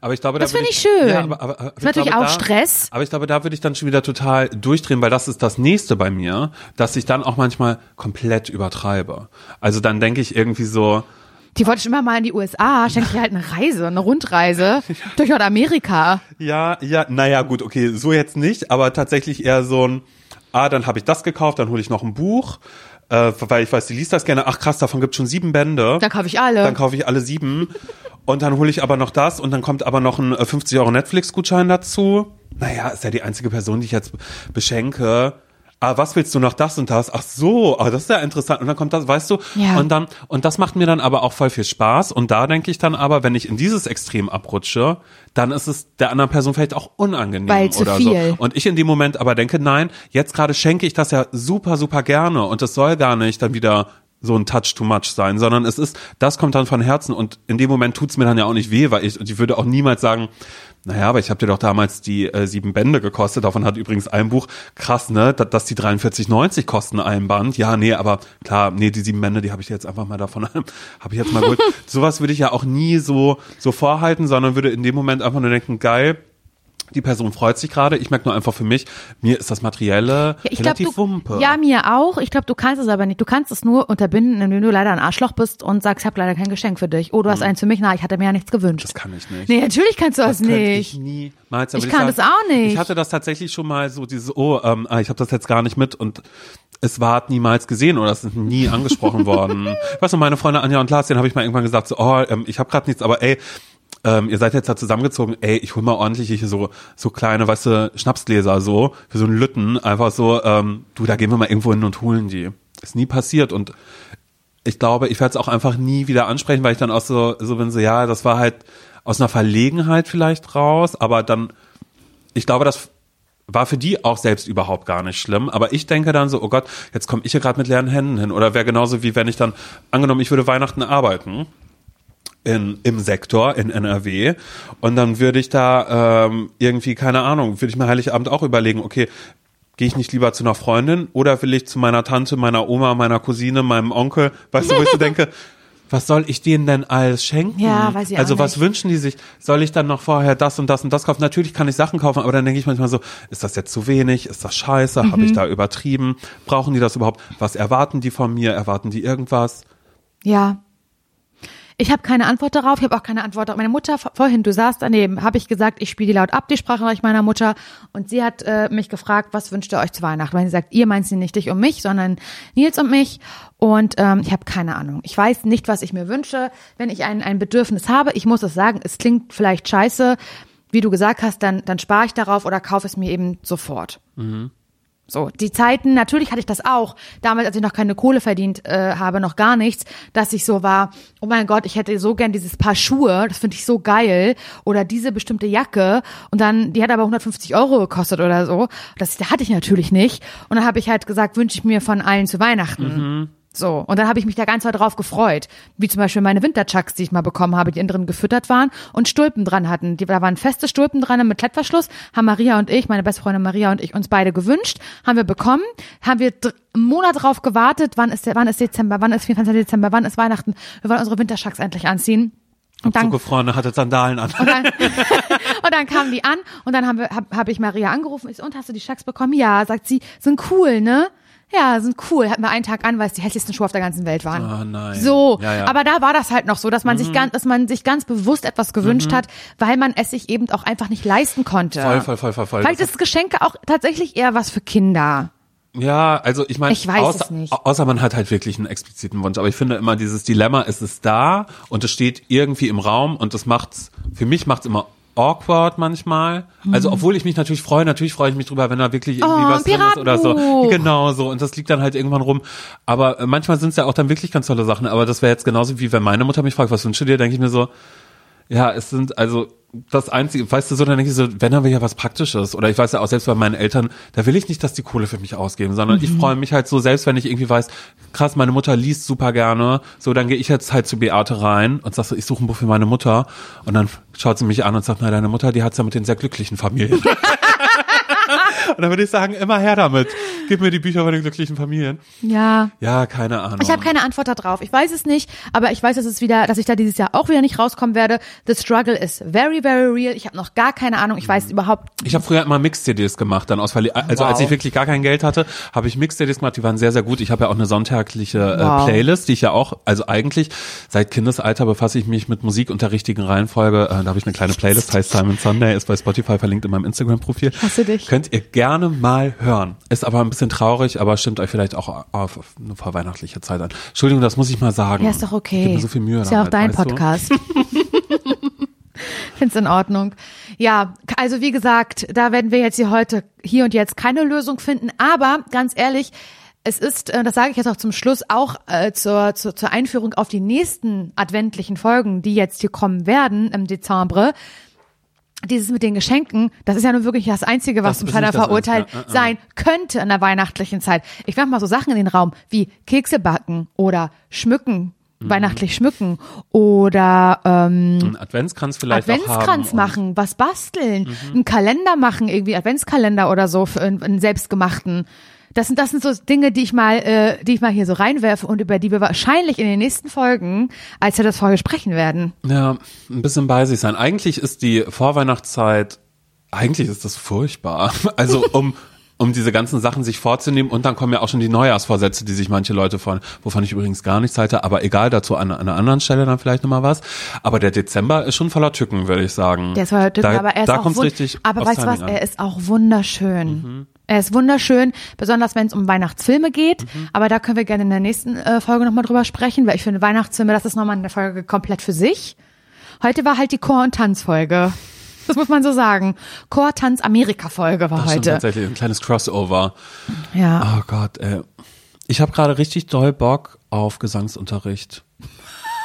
Speaker 1: Aber ich glaube,
Speaker 2: Das
Speaker 1: da
Speaker 2: finde ich schön.
Speaker 1: Ja, aber, aber, aber
Speaker 2: Ist
Speaker 1: ich
Speaker 2: natürlich
Speaker 1: glaube,
Speaker 2: auch
Speaker 1: da,
Speaker 2: Stress.
Speaker 1: Aber ich glaube, da würde ich dann schon wieder total durchdrehen, weil das ist das nächste bei mir, dass ich dann auch manchmal komplett übertreibe. Also dann denke ich irgendwie so,
Speaker 2: Die wollte schon immer mal in die USA, schenkt ihr halt eine Reise, eine Rundreise [laughs] durch Nordamerika.
Speaker 1: ja, ja, naja, gut, okay, so jetzt nicht, aber tatsächlich eher so ein, ah, dann habe ich das gekauft, dann hole ich noch ein Buch, äh, weil ich weiß, die liest das gerne, ach krass, davon gibt schon sieben Bände.
Speaker 2: Dann kaufe ich alle.
Speaker 1: Dann kaufe ich alle sieben und dann hole ich aber noch das und dann kommt aber noch ein äh, 50 Euro Netflix-Gutschein dazu. Naja, ist ja die einzige Person, die ich jetzt beschenke. Ah, was willst du noch das und das? Ach so, ah, das ist ja interessant. Und dann kommt das, weißt du?
Speaker 2: Ja.
Speaker 1: Und dann, und das macht mir dann aber auch voll viel Spaß. Und da denke ich dann aber, wenn ich in dieses Extrem abrutsche, dann ist es der anderen Person vielleicht auch unangenehm
Speaker 2: Weil zu
Speaker 1: oder
Speaker 2: viel.
Speaker 1: so. Und ich in dem Moment aber denke, nein, jetzt gerade schenke ich das ja super, super gerne und es soll gar nicht dann wieder so ein Touch too much sein, sondern es ist, das kommt dann von Herzen und in dem Moment tut's mir dann ja auch nicht weh, weil ich, ich würde auch niemals sagen, naja, aber ich habe dir doch damals die äh, sieben Bände gekostet, davon hat übrigens ein Buch, krass, ne, dass, dass die 43,90 kosten ein Band, ja, nee, aber klar, nee, die sieben Bände, die habe ich dir jetzt einfach mal davon, [laughs] habe ich jetzt mal geholt. [laughs] Sowas würde ich ja auch nie so, so vorhalten, sondern würde in dem Moment einfach nur denken, geil, die Person freut sich gerade. Ich merke nur einfach für mich, mir ist das Materielle
Speaker 2: Ja, ich glaub,
Speaker 1: relativ
Speaker 2: du,
Speaker 1: wumpe.
Speaker 2: Ja, mir auch. Ich glaube, du kannst es aber nicht. Du kannst es nur unterbinden, indem du leider ein Arschloch bist und sagst, ich habe leider kein Geschenk für dich. Oh, du hast eins für mich. Na, ich hatte mir ja nichts gewünscht.
Speaker 1: Das kann ich nicht.
Speaker 2: nee, natürlich kannst du das,
Speaker 1: könnte
Speaker 2: nicht.
Speaker 1: Ich niemals. Da
Speaker 2: Ich kann
Speaker 1: sagen,
Speaker 2: das auch nicht.
Speaker 1: Ich hatte das tatsächlich schon mal so dieses, oh, ähm, ah, ich habe das jetzt gar nicht mit und es war niemals gesehen oder es ist nie angesprochen worden. [laughs] Weißt du, meine Freunde Anja und Lars, denen habe ich mal irgendwann gesagt, so, oh, ähm, ich habe gerade nichts, aber ey, ähm, ihr seid jetzt da zusammengezogen, ey, ich hol mal ordentlich hier so, so kleine, weißt du, Schnapsgläser so, für so einen Lütten, einfach so, ähm, du, da gehen wir mal irgendwo hin und holen die. Ist nie passiert und ich glaube, ich werde es auch einfach nie wieder ansprechen, weil ich dann auch so, so bin, so, ja, das war halt aus einer Verlegenheit vielleicht raus, aber dann, ich glaube, das war für die auch selbst überhaupt gar nicht schlimm. Aber ich denke dann so, oh Gott, jetzt komme ich hier gerade mit leeren Händen hin. Oder wäre genauso wie wenn ich dann, angenommen, ich würde Weihnachten arbeiten in, im Sektor in NRW und dann würde ich da ähm, irgendwie, keine Ahnung, würde ich mir Heiligabend auch überlegen, okay, gehe ich nicht lieber zu einer Freundin oder will ich zu meiner Tante, meiner Oma, meiner Cousine, meinem Onkel, weißt du, wo ich so [laughs] denke, was soll ich denen denn alles schenken?
Speaker 2: Ja, weiß ich auch
Speaker 1: Also was
Speaker 2: nicht.
Speaker 1: wünschen die sich? Soll ich dann noch vorher das und das und das kaufen? Natürlich kann ich Sachen kaufen, aber dann denke ich manchmal so, ist das jetzt zu wenig? Ist das scheiße?
Speaker 2: Mhm.
Speaker 1: Habe ich da übertrieben? Brauchen die das überhaupt? Was erwarten die von mir? Erwarten die irgendwas?
Speaker 2: Ja. Ich habe keine Antwort darauf. Ich habe auch keine Antwort darauf. Meine Mutter vorhin, du saßt daneben, habe ich gesagt, ich spiele die laut ab, die Sprachnachricht meiner Mutter. Und sie hat äh, mich gefragt, was wünscht ihr euch zu Weihnachten? Weil sie sagt, ihr meint sie nicht dich und mich, sondern Nils und mich. Und ähm, ich habe keine Ahnung. Ich weiß nicht, was ich mir wünsche. Wenn ich ein, ein Bedürfnis habe, ich muss es sagen, es klingt vielleicht scheiße, wie du gesagt hast, dann, dann spare ich darauf oder kaufe es mir eben sofort. So, die Zeiten, natürlich hatte ich das auch, damals, als ich noch keine Kohle verdient äh, habe, noch gar nichts, dass ich so war, oh mein Gott, ich hätte so gern dieses Paar Schuhe, das finde ich so geil, oder diese bestimmte Jacke, und dann, die hat aber 150 Euro gekostet oder so, das hatte ich natürlich nicht, und dann habe ich halt gesagt, wünsche ich mir von allen zu Weihnachten. So, und dann habe ich mich da ganz doll drauf gefreut. Wie zum Beispiel meine Winterchucks, die ich mal bekommen habe, die innen drin gefüttert waren und Stulpen dran hatten. Die, da waren feste Stulpen dran mit Klettverschluss. Haben Maria und ich, meine beste Freundin Maria und ich, uns beide gewünscht. Haben wir bekommen. Haben wir einen Monat drauf gewartet. Wann ist, der, wann ist Dezember? Wann ist 24. Dezember? Wann ist Weihnachten? Wir wollen unsere Winterchucks endlich anziehen. Und dann,
Speaker 1: Zugefrorene hatte Sandalen an.
Speaker 2: und dann, [laughs] und dann kamen die an und dann haben wir, hab, hab ich Maria angerufen. So, und hast du die Schacks bekommen? Ja, sagt sie, sind cool, ne? Ja, sind cool. Hatten wir einen Tag an, weil es die hässlichsten Schuhe auf der ganzen Welt waren.
Speaker 1: Ah, nein.
Speaker 2: So,
Speaker 1: Ja, ja.
Speaker 2: aber da war das halt noch so, dass man sich ganz, dass man sich ganz bewusst etwas gewünscht hat, weil man es sich eben auch einfach nicht leisten konnte.
Speaker 1: Voll, voll, voll, voll, voll.
Speaker 2: Vielleicht
Speaker 1: Das
Speaker 2: ist Geschenke auch tatsächlich eher was für Kinder.
Speaker 1: Ja, also ich meine,
Speaker 2: Ich weiß
Speaker 1: außer,
Speaker 2: es nicht.
Speaker 1: außer man hat halt wirklich einen expliziten Wunsch. Aber ich finde immer dieses Dilemma, es ist da und es steht irgendwie im Raum und das macht's, für mich macht's immer awkward manchmal. Also obwohl ich mich natürlich freue, natürlich freue ich mich drüber, wenn da wirklich irgendwie
Speaker 2: Mhm. Oh,
Speaker 1: was drin ist oder so. Genau so und das liegt dann halt irgendwann rum. Aber äh, manchmal sind es ja auch dann wirklich ganz tolle Sachen. Aber das wäre jetzt genauso wie wenn meine Mutter mich fragt, was wünschst du dir, denke ich mir so, ja, es sind also das Einzige, weißt du so, dann denke ich so, wenn dann will ja was Praktisches. Oder ich weiß ja auch selbst bei meinen Eltern, da will ich nicht, dass die Kohle für mich ausgeben, sondern ich freue mich halt so, selbst wenn ich irgendwie weiß, krass, meine Mutter liest super gerne, so dann gehe ich jetzt halt zu Beate rein und sag so, ich suche ein Buch für meine Mutter. Und dann schaut sie mich an und sagt, na, deine Mutter, die hat's ja mit den sehr glücklichen Familien. [laughs] und dann würde ich sagen, immer her damit. Gib mir die Bücher von den glücklichen Familien.
Speaker 2: Ja.
Speaker 1: Ja, keine Ahnung.
Speaker 2: Ich habe keine Antwort darauf. Ich weiß es nicht, aber ich weiß, dass es wieder, dass ich da dieses Jahr auch wieder nicht rauskommen werde. The struggle is very, very real. Ich habe noch gar keine Ahnung. Ich weiß überhaupt.
Speaker 1: Ich habe früher immer Mix-CDs gemacht, dann aus Verli also als ich wirklich gar kein Geld hatte, habe ich Mix-CDs gemacht, die waren sehr, sehr gut. Ich habe ja auch eine sonntagliche äh,
Speaker 2: Wow.
Speaker 1: Playlist, die ich ja auch, also eigentlich seit Kindesalter befasse ich mich mit Musik und der richtigen Reihenfolge. Äh, da habe ich eine kleine Playlist, heißt Simon Sunday, ist bei Spotify verlinkt in meinem Instagram-Profil.
Speaker 2: Hasse dich.
Speaker 1: Könnt ihr gerne mal hören. Ist aber ein bisschen traurig, aber stimmt euch vielleicht auch auf, auf eine vorweihnachtliche Zeit an. Entschuldigung, das muss ich mal sagen.
Speaker 2: Ja, ist doch okay.
Speaker 1: Ich gebe mir so viel Mühe
Speaker 2: Ist ja auch dein? Podcast. [laughs] [laughs] Find's in Ordnung. Ja, also wie gesagt, da werden wir jetzt hier heute, hier und jetzt keine Lösung finden. Aber ganz ehrlich, es ist, äh, das sage ich jetzt auch zum Schluss, auch äh, zur, zur, zur Einführung auf die nächsten adventlichen Folgen, die jetzt hier kommen werden im Dezember. Dieses mit den Geschenken, das ist ja nun wirklich das Einzige, was zum
Speaker 1: nicht das
Speaker 2: verurteilt
Speaker 1: äh.
Speaker 2: sein könnte in der weihnachtlichen Zeit. Ich werfe mal so Sachen in den Raum wie Kekse backen oder schmücken,
Speaker 1: Mhm.
Speaker 2: weihnachtlich schmücken oder ähm,
Speaker 1: Einen Adventskranz vielleicht
Speaker 2: Adventskranz
Speaker 1: Mhm.
Speaker 2: machen, was basteln, einen Kalender machen, irgendwie Adventskalender oder so für einen, einen selbstgemachten. Das sind, das sind so Dinge, die ich mal, äh, die ich mal hier so reinwerfe und über die wir wahrscheinlich in den nächsten Folgen als wir das Folge sprechen werden.
Speaker 1: Ja, ein bisschen bei sich sein. Eigentlich ist die Vorweihnachtszeit, eigentlich ist das furchtbar. [laughs] Also um um diese ganzen Sachen sich vorzunehmen und dann kommen ja auch schon die Neujahrsvorsätze, die sich manche Leute von, wovon ich übrigens gar nichts halte, aber egal, dazu an, an einer anderen Stelle dann vielleicht nochmal was. Aber der Dezember ist schon voller Tücken, würde ich sagen.
Speaker 2: Der ist voll Typ,
Speaker 1: da,
Speaker 2: aber er ist
Speaker 1: da
Speaker 2: auch
Speaker 1: richtig
Speaker 2: Aber weißt du was?
Speaker 1: An. Mhm.
Speaker 2: Er ist auch wunderschön. Er ist wunderschön, besonders wenn es um Weihnachtsfilme geht.
Speaker 1: Mhm.
Speaker 2: Aber da können wir gerne in der nächsten äh, Folge nochmal drüber sprechen, weil ich finde Weihnachtsfilme, das ist nochmal eine Folge komplett für sich. Heute war halt die Chor- und Tanzfolge. Das muss man so sagen. Chor-Tanz-Amerika-Folge war
Speaker 1: Das
Speaker 2: heute.
Speaker 1: tatsächlich ein kleines Crossover.
Speaker 2: Ja.
Speaker 1: Oh Gott, ey. Ich habe gerade richtig doll Bock auf Gesangsunterricht.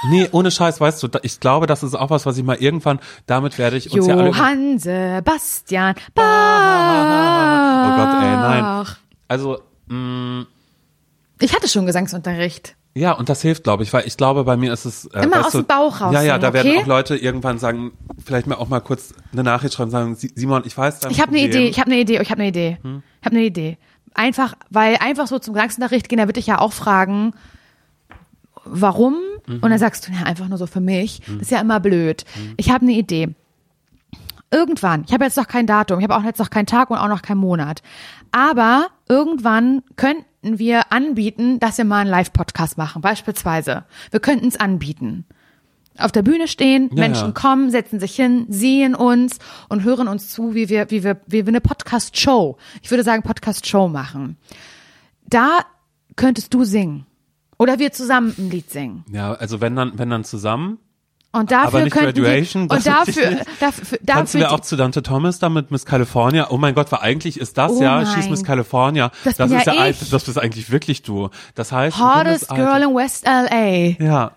Speaker 1: Nee, ohne Scheiß, weißt du, da- ich glaube, das ist auch was, was ich mal irgendwann, damit werde ich uns ja alle...
Speaker 2: Johann Sebastian
Speaker 1: Oh
Speaker 2: Bach.
Speaker 1: Gott, ey, nein. Also, mh,
Speaker 2: Ich hatte schon Gesangsunterricht.
Speaker 1: ja, und das hilft, glaube ich, weil ich glaube, bei mir ist es... Äh,
Speaker 2: Immer aus
Speaker 1: du,
Speaker 2: dem Bauch raus
Speaker 1: Ja, ja, da werden
Speaker 2: okay?
Speaker 1: auch Leute irgendwann sagen, vielleicht mir auch mal kurz eine Nachricht schreiben, sagen, "Si- Simon, ich weiß dein
Speaker 2: Ich habe eine
Speaker 1: Problem."
Speaker 2: Idee, ich habe eine Idee, ich habe eine Idee.
Speaker 1: Hm?
Speaker 2: Ich habe eine Idee. Einfach, weil einfach so zum Gesangsunterricht gehen, da würde ich ja auch fragen, warum?
Speaker 1: Mhm.
Speaker 2: Und dann sagst du, ja, einfach nur so für mich. Das ist ja immer blöd.
Speaker 1: Mhm.
Speaker 2: Ich habe eine Idee. Irgendwann, ich habe jetzt noch kein Datum, ich habe auch jetzt noch keinen Tag und auch noch keinen Monat. Aber irgendwann könnten wir anbieten, dass wir mal einen Live-Podcast machen, beispielsweise. Wir könnten es anbieten. Auf der Bühne stehen,
Speaker 1: Ja,
Speaker 2: Menschen
Speaker 1: ja.
Speaker 2: kommen, setzen sich hin, sehen uns und hören uns zu, wie wir, wie wir, wie wir eine Podcast-Show, ich würde sagen Podcast-Show machen. Da könntest du singen. Oder wir zusammen ein Lied singen.
Speaker 1: Ja, also wenn dann, wenn dann zusammen.
Speaker 2: Und dafür
Speaker 1: Aber nicht
Speaker 2: könnten
Speaker 1: Graduation,
Speaker 2: wir, und dafür,
Speaker 1: nicht.
Speaker 2: dafür,
Speaker 1: Tanzen [laughs]
Speaker 2: dafür
Speaker 1: wir auch zu Dante Thomas da mit Miss California? Oh mein Gott, weil eigentlich ist das
Speaker 2: Oh
Speaker 1: ja,
Speaker 2: nein.
Speaker 1: She's Miss California.
Speaker 2: Das
Speaker 1: das ist
Speaker 2: ja
Speaker 1: ja, das bist eigentlich wirklich du. Das heißt,
Speaker 2: Hottest Girl in West LA.
Speaker 1: Ja,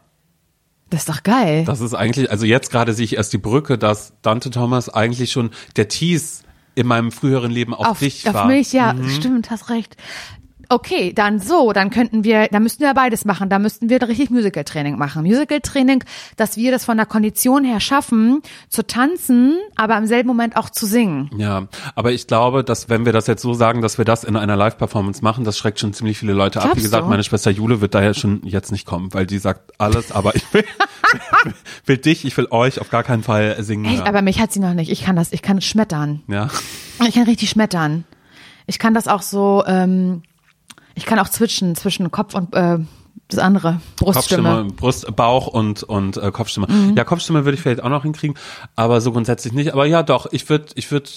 Speaker 2: Das ist doch geil.
Speaker 1: das ist eigentlich, also jetzt gerade sehe ich erst die Brücke, dass Dante Thomas eigentlich schon der Tease in meinem früheren Leben auf, dich
Speaker 2: auf
Speaker 1: war.
Speaker 2: mich, ja, stimmt, hast recht. Okay, dann so, dann könnten wir, dann müssten wir beides machen. Da müssten wir richtig Musical-Training machen. Musical-Training, dass wir das von der Kondition her schaffen, zu tanzen, aber im selben Moment auch zu singen.
Speaker 1: Ja, aber ich glaube, dass wenn wir das jetzt so sagen, dass wir das in einer Live-Performance machen, das schreckt schon ziemlich viele Leute ab. Wie
Speaker 2: Glaubst
Speaker 1: gesagt,
Speaker 2: du?
Speaker 1: meine Schwester Jule wird daher schon jetzt nicht kommen, weil die sagt alles, aber ich will, [laughs] will dich, ich will euch auf gar keinen Fall singen.
Speaker 2: Echt, aber mich hat sie noch nicht. Ich kann das, ich kann es schmettern.
Speaker 1: ja.
Speaker 2: Ich kann richtig schmettern. Ich kann das auch so, ähm, ich kann auch zwischen, zwischen Kopf und äh, das andere, Bruststimme.
Speaker 1: Kopfstimme, Brust, Bauch und und äh, Kopfstimme.
Speaker 2: Mhm.
Speaker 1: Ja, Kopfstimme würde ich vielleicht auch noch hinkriegen, aber so grundsätzlich nicht. Aber ja, doch, ich würde, ich würde,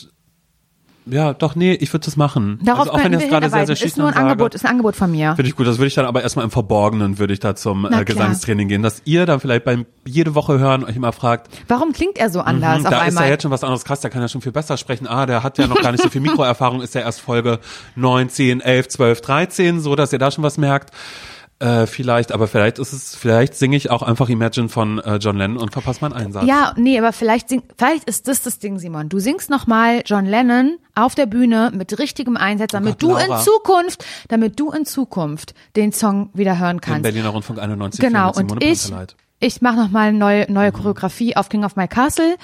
Speaker 1: ja, doch, nee, ich würde das machen.
Speaker 2: Darauf
Speaker 1: also auch wenn
Speaker 2: wir
Speaker 1: das gerade sehr, sehr.
Speaker 2: Ist nur ein
Speaker 1: sage.
Speaker 2: Angebot, ist ein Angebot von mir.
Speaker 1: Finde ich gut. Das würde ich dann aber erstmal im Verborgenen würde ich da zum äh. Gesangstraining gehen, dass ihr dann vielleicht beim jede Woche hören euch immer fragt,
Speaker 2: Warum klingt er so anders
Speaker 1: hm,
Speaker 2: auf
Speaker 1: da ist
Speaker 2: einmal?
Speaker 1: ja jetzt schon was anderes krass, der kann ja schon viel besser sprechen. Ah, der hat ja noch gar nicht so viel [laughs] Mikroerfahrung, ist ja erst Folge 9, 10, 11, 12, 13, so dass ihr da schon was merkt. Äh, vielleicht, aber vielleicht ist es, vielleicht singe ich auch einfach Imagine von äh, John Lennon und verpasse meinen Einsatz.
Speaker 2: Ja, nee, aber vielleicht, sing, vielleicht ist das das Ding, Simon. Du singst nochmal John Lennon auf der Bühne mit richtigem Einsatz, damit
Speaker 1: Oh Gott,
Speaker 2: du in. Zukunft, damit du in Zukunft den Song wieder hören kannst.
Speaker 1: Berliner Rundfunk 91.
Speaker 2: Genau, und ich, ich mache nochmal neue, neue Choreografie auf King of My Castle.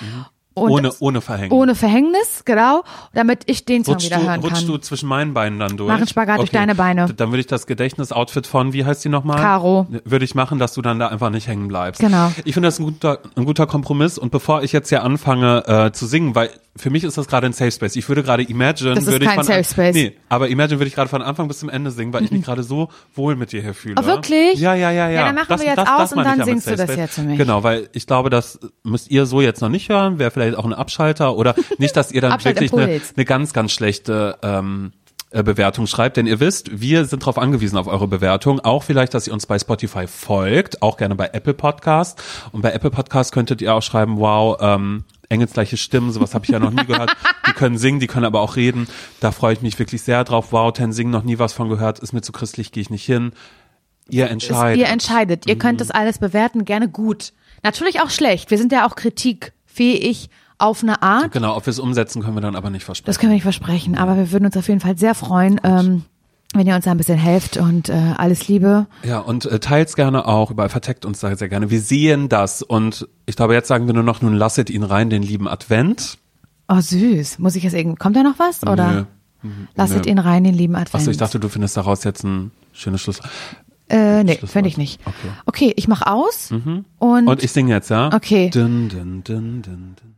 Speaker 2: Und
Speaker 1: Mhm. Ohne, ohne Verhängen.
Speaker 2: ohne Verhängnis, genau, damit ich den Song
Speaker 1: Rutschst
Speaker 2: wieder
Speaker 1: du,
Speaker 2: hören
Speaker 1: rutschst
Speaker 2: kann.
Speaker 1: du zwischen meinen Beinen dann durch?
Speaker 2: Mach einen Spagat durch deine Beine.
Speaker 1: Dann würde ich das Gedächtnisoutfit von, wie heißt die nochmal?
Speaker 2: Caro.
Speaker 1: Würde ich machen, dass du dann da einfach nicht hängen bleibst.
Speaker 2: Genau.
Speaker 1: Ich finde das ein guter, ein guter Kompromiss. Und bevor ich jetzt hier anfange äh, zu singen, weil für mich ist das gerade ein Safe Space. Ich würde gerade Imagine.
Speaker 2: Das ist
Speaker 1: würde ich
Speaker 2: kein
Speaker 1: von
Speaker 2: Safe Space.
Speaker 1: Nee, aber Imagine würde ich gerade von Anfang bis zum Ende singen, weil ich mich gerade so wohl mit dir hier fühle.
Speaker 2: Oh, wirklich?
Speaker 1: Ja, ja, ja, ja.
Speaker 2: Ja, dann machen wir jetzt aus und
Speaker 1: meine ich
Speaker 2: dann
Speaker 1: ja
Speaker 2: singst du das
Speaker 1: Space.
Speaker 2: jetzt für mich.
Speaker 1: Genau, weil ich glaube, das müsst ihr so jetzt noch nicht hören. Wäre vielleicht auch ein Abschalter oder nicht, dass ihr dann [laughs] wirklich eine, eine ganz, ganz schlechte ähm, äh, Bewertung schreibt, denn ihr wisst, wir sind darauf angewiesen auf eure Bewertung, auch vielleicht, dass ihr uns bei Spotify folgt, auch gerne bei Apple Podcast und bei Apple Podcast könntet ihr auch schreiben, wow, ähm, engelsgleiche Stimmen, sowas habe ich ja noch nie gehört. Die können singen, die können aber auch reden. Da freue ich mich wirklich sehr drauf. Wow, Ten singen noch nie was von gehört, ist mir zu christlich, gehe ich nicht hin. Ihr entscheidet.
Speaker 2: Ihr entscheidet. Ihr könnt das alles bewerten, gerne gut. Natürlich auch schlecht. Wir sind ja auch kritikfähig auf eine Art.
Speaker 1: Genau, ob wir es umsetzen, können wir dann aber nicht versprechen.
Speaker 2: Das können wir nicht versprechen, aber wir würden uns auf jeden Fall sehr freuen, ähm, wenn ihr uns da ein bisschen helft und äh, alles Liebe.
Speaker 1: Ja, und äh, teilt's gerne auch, überall verteckt uns da sehr gerne. Wir sehen das und ich glaube, jetzt sagen wir nur noch, nun lasset ihn rein, den lieben Advent.
Speaker 2: Oh süß. Muss ich jetzt irgendwie, kommt da noch was? Oder
Speaker 1: Nö.
Speaker 2: lasset
Speaker 1: Nö.
Speaker 2: ihn rein, den lieben Advent.
Speaker 1: Achso, ich dachte, du findest daraus jetzt ein schönes Schluss.
Speaker 2: Äh, nee, finde ich nicht.
Speaker 1: Okay. Mhm.
Speaker 2: Okay, ich mach aus und,
Speaker 1: Und ich singe jetzt, ja?
Speaker 2: Okay.
Speaker 1: Dun, dun, dun, dun, dun.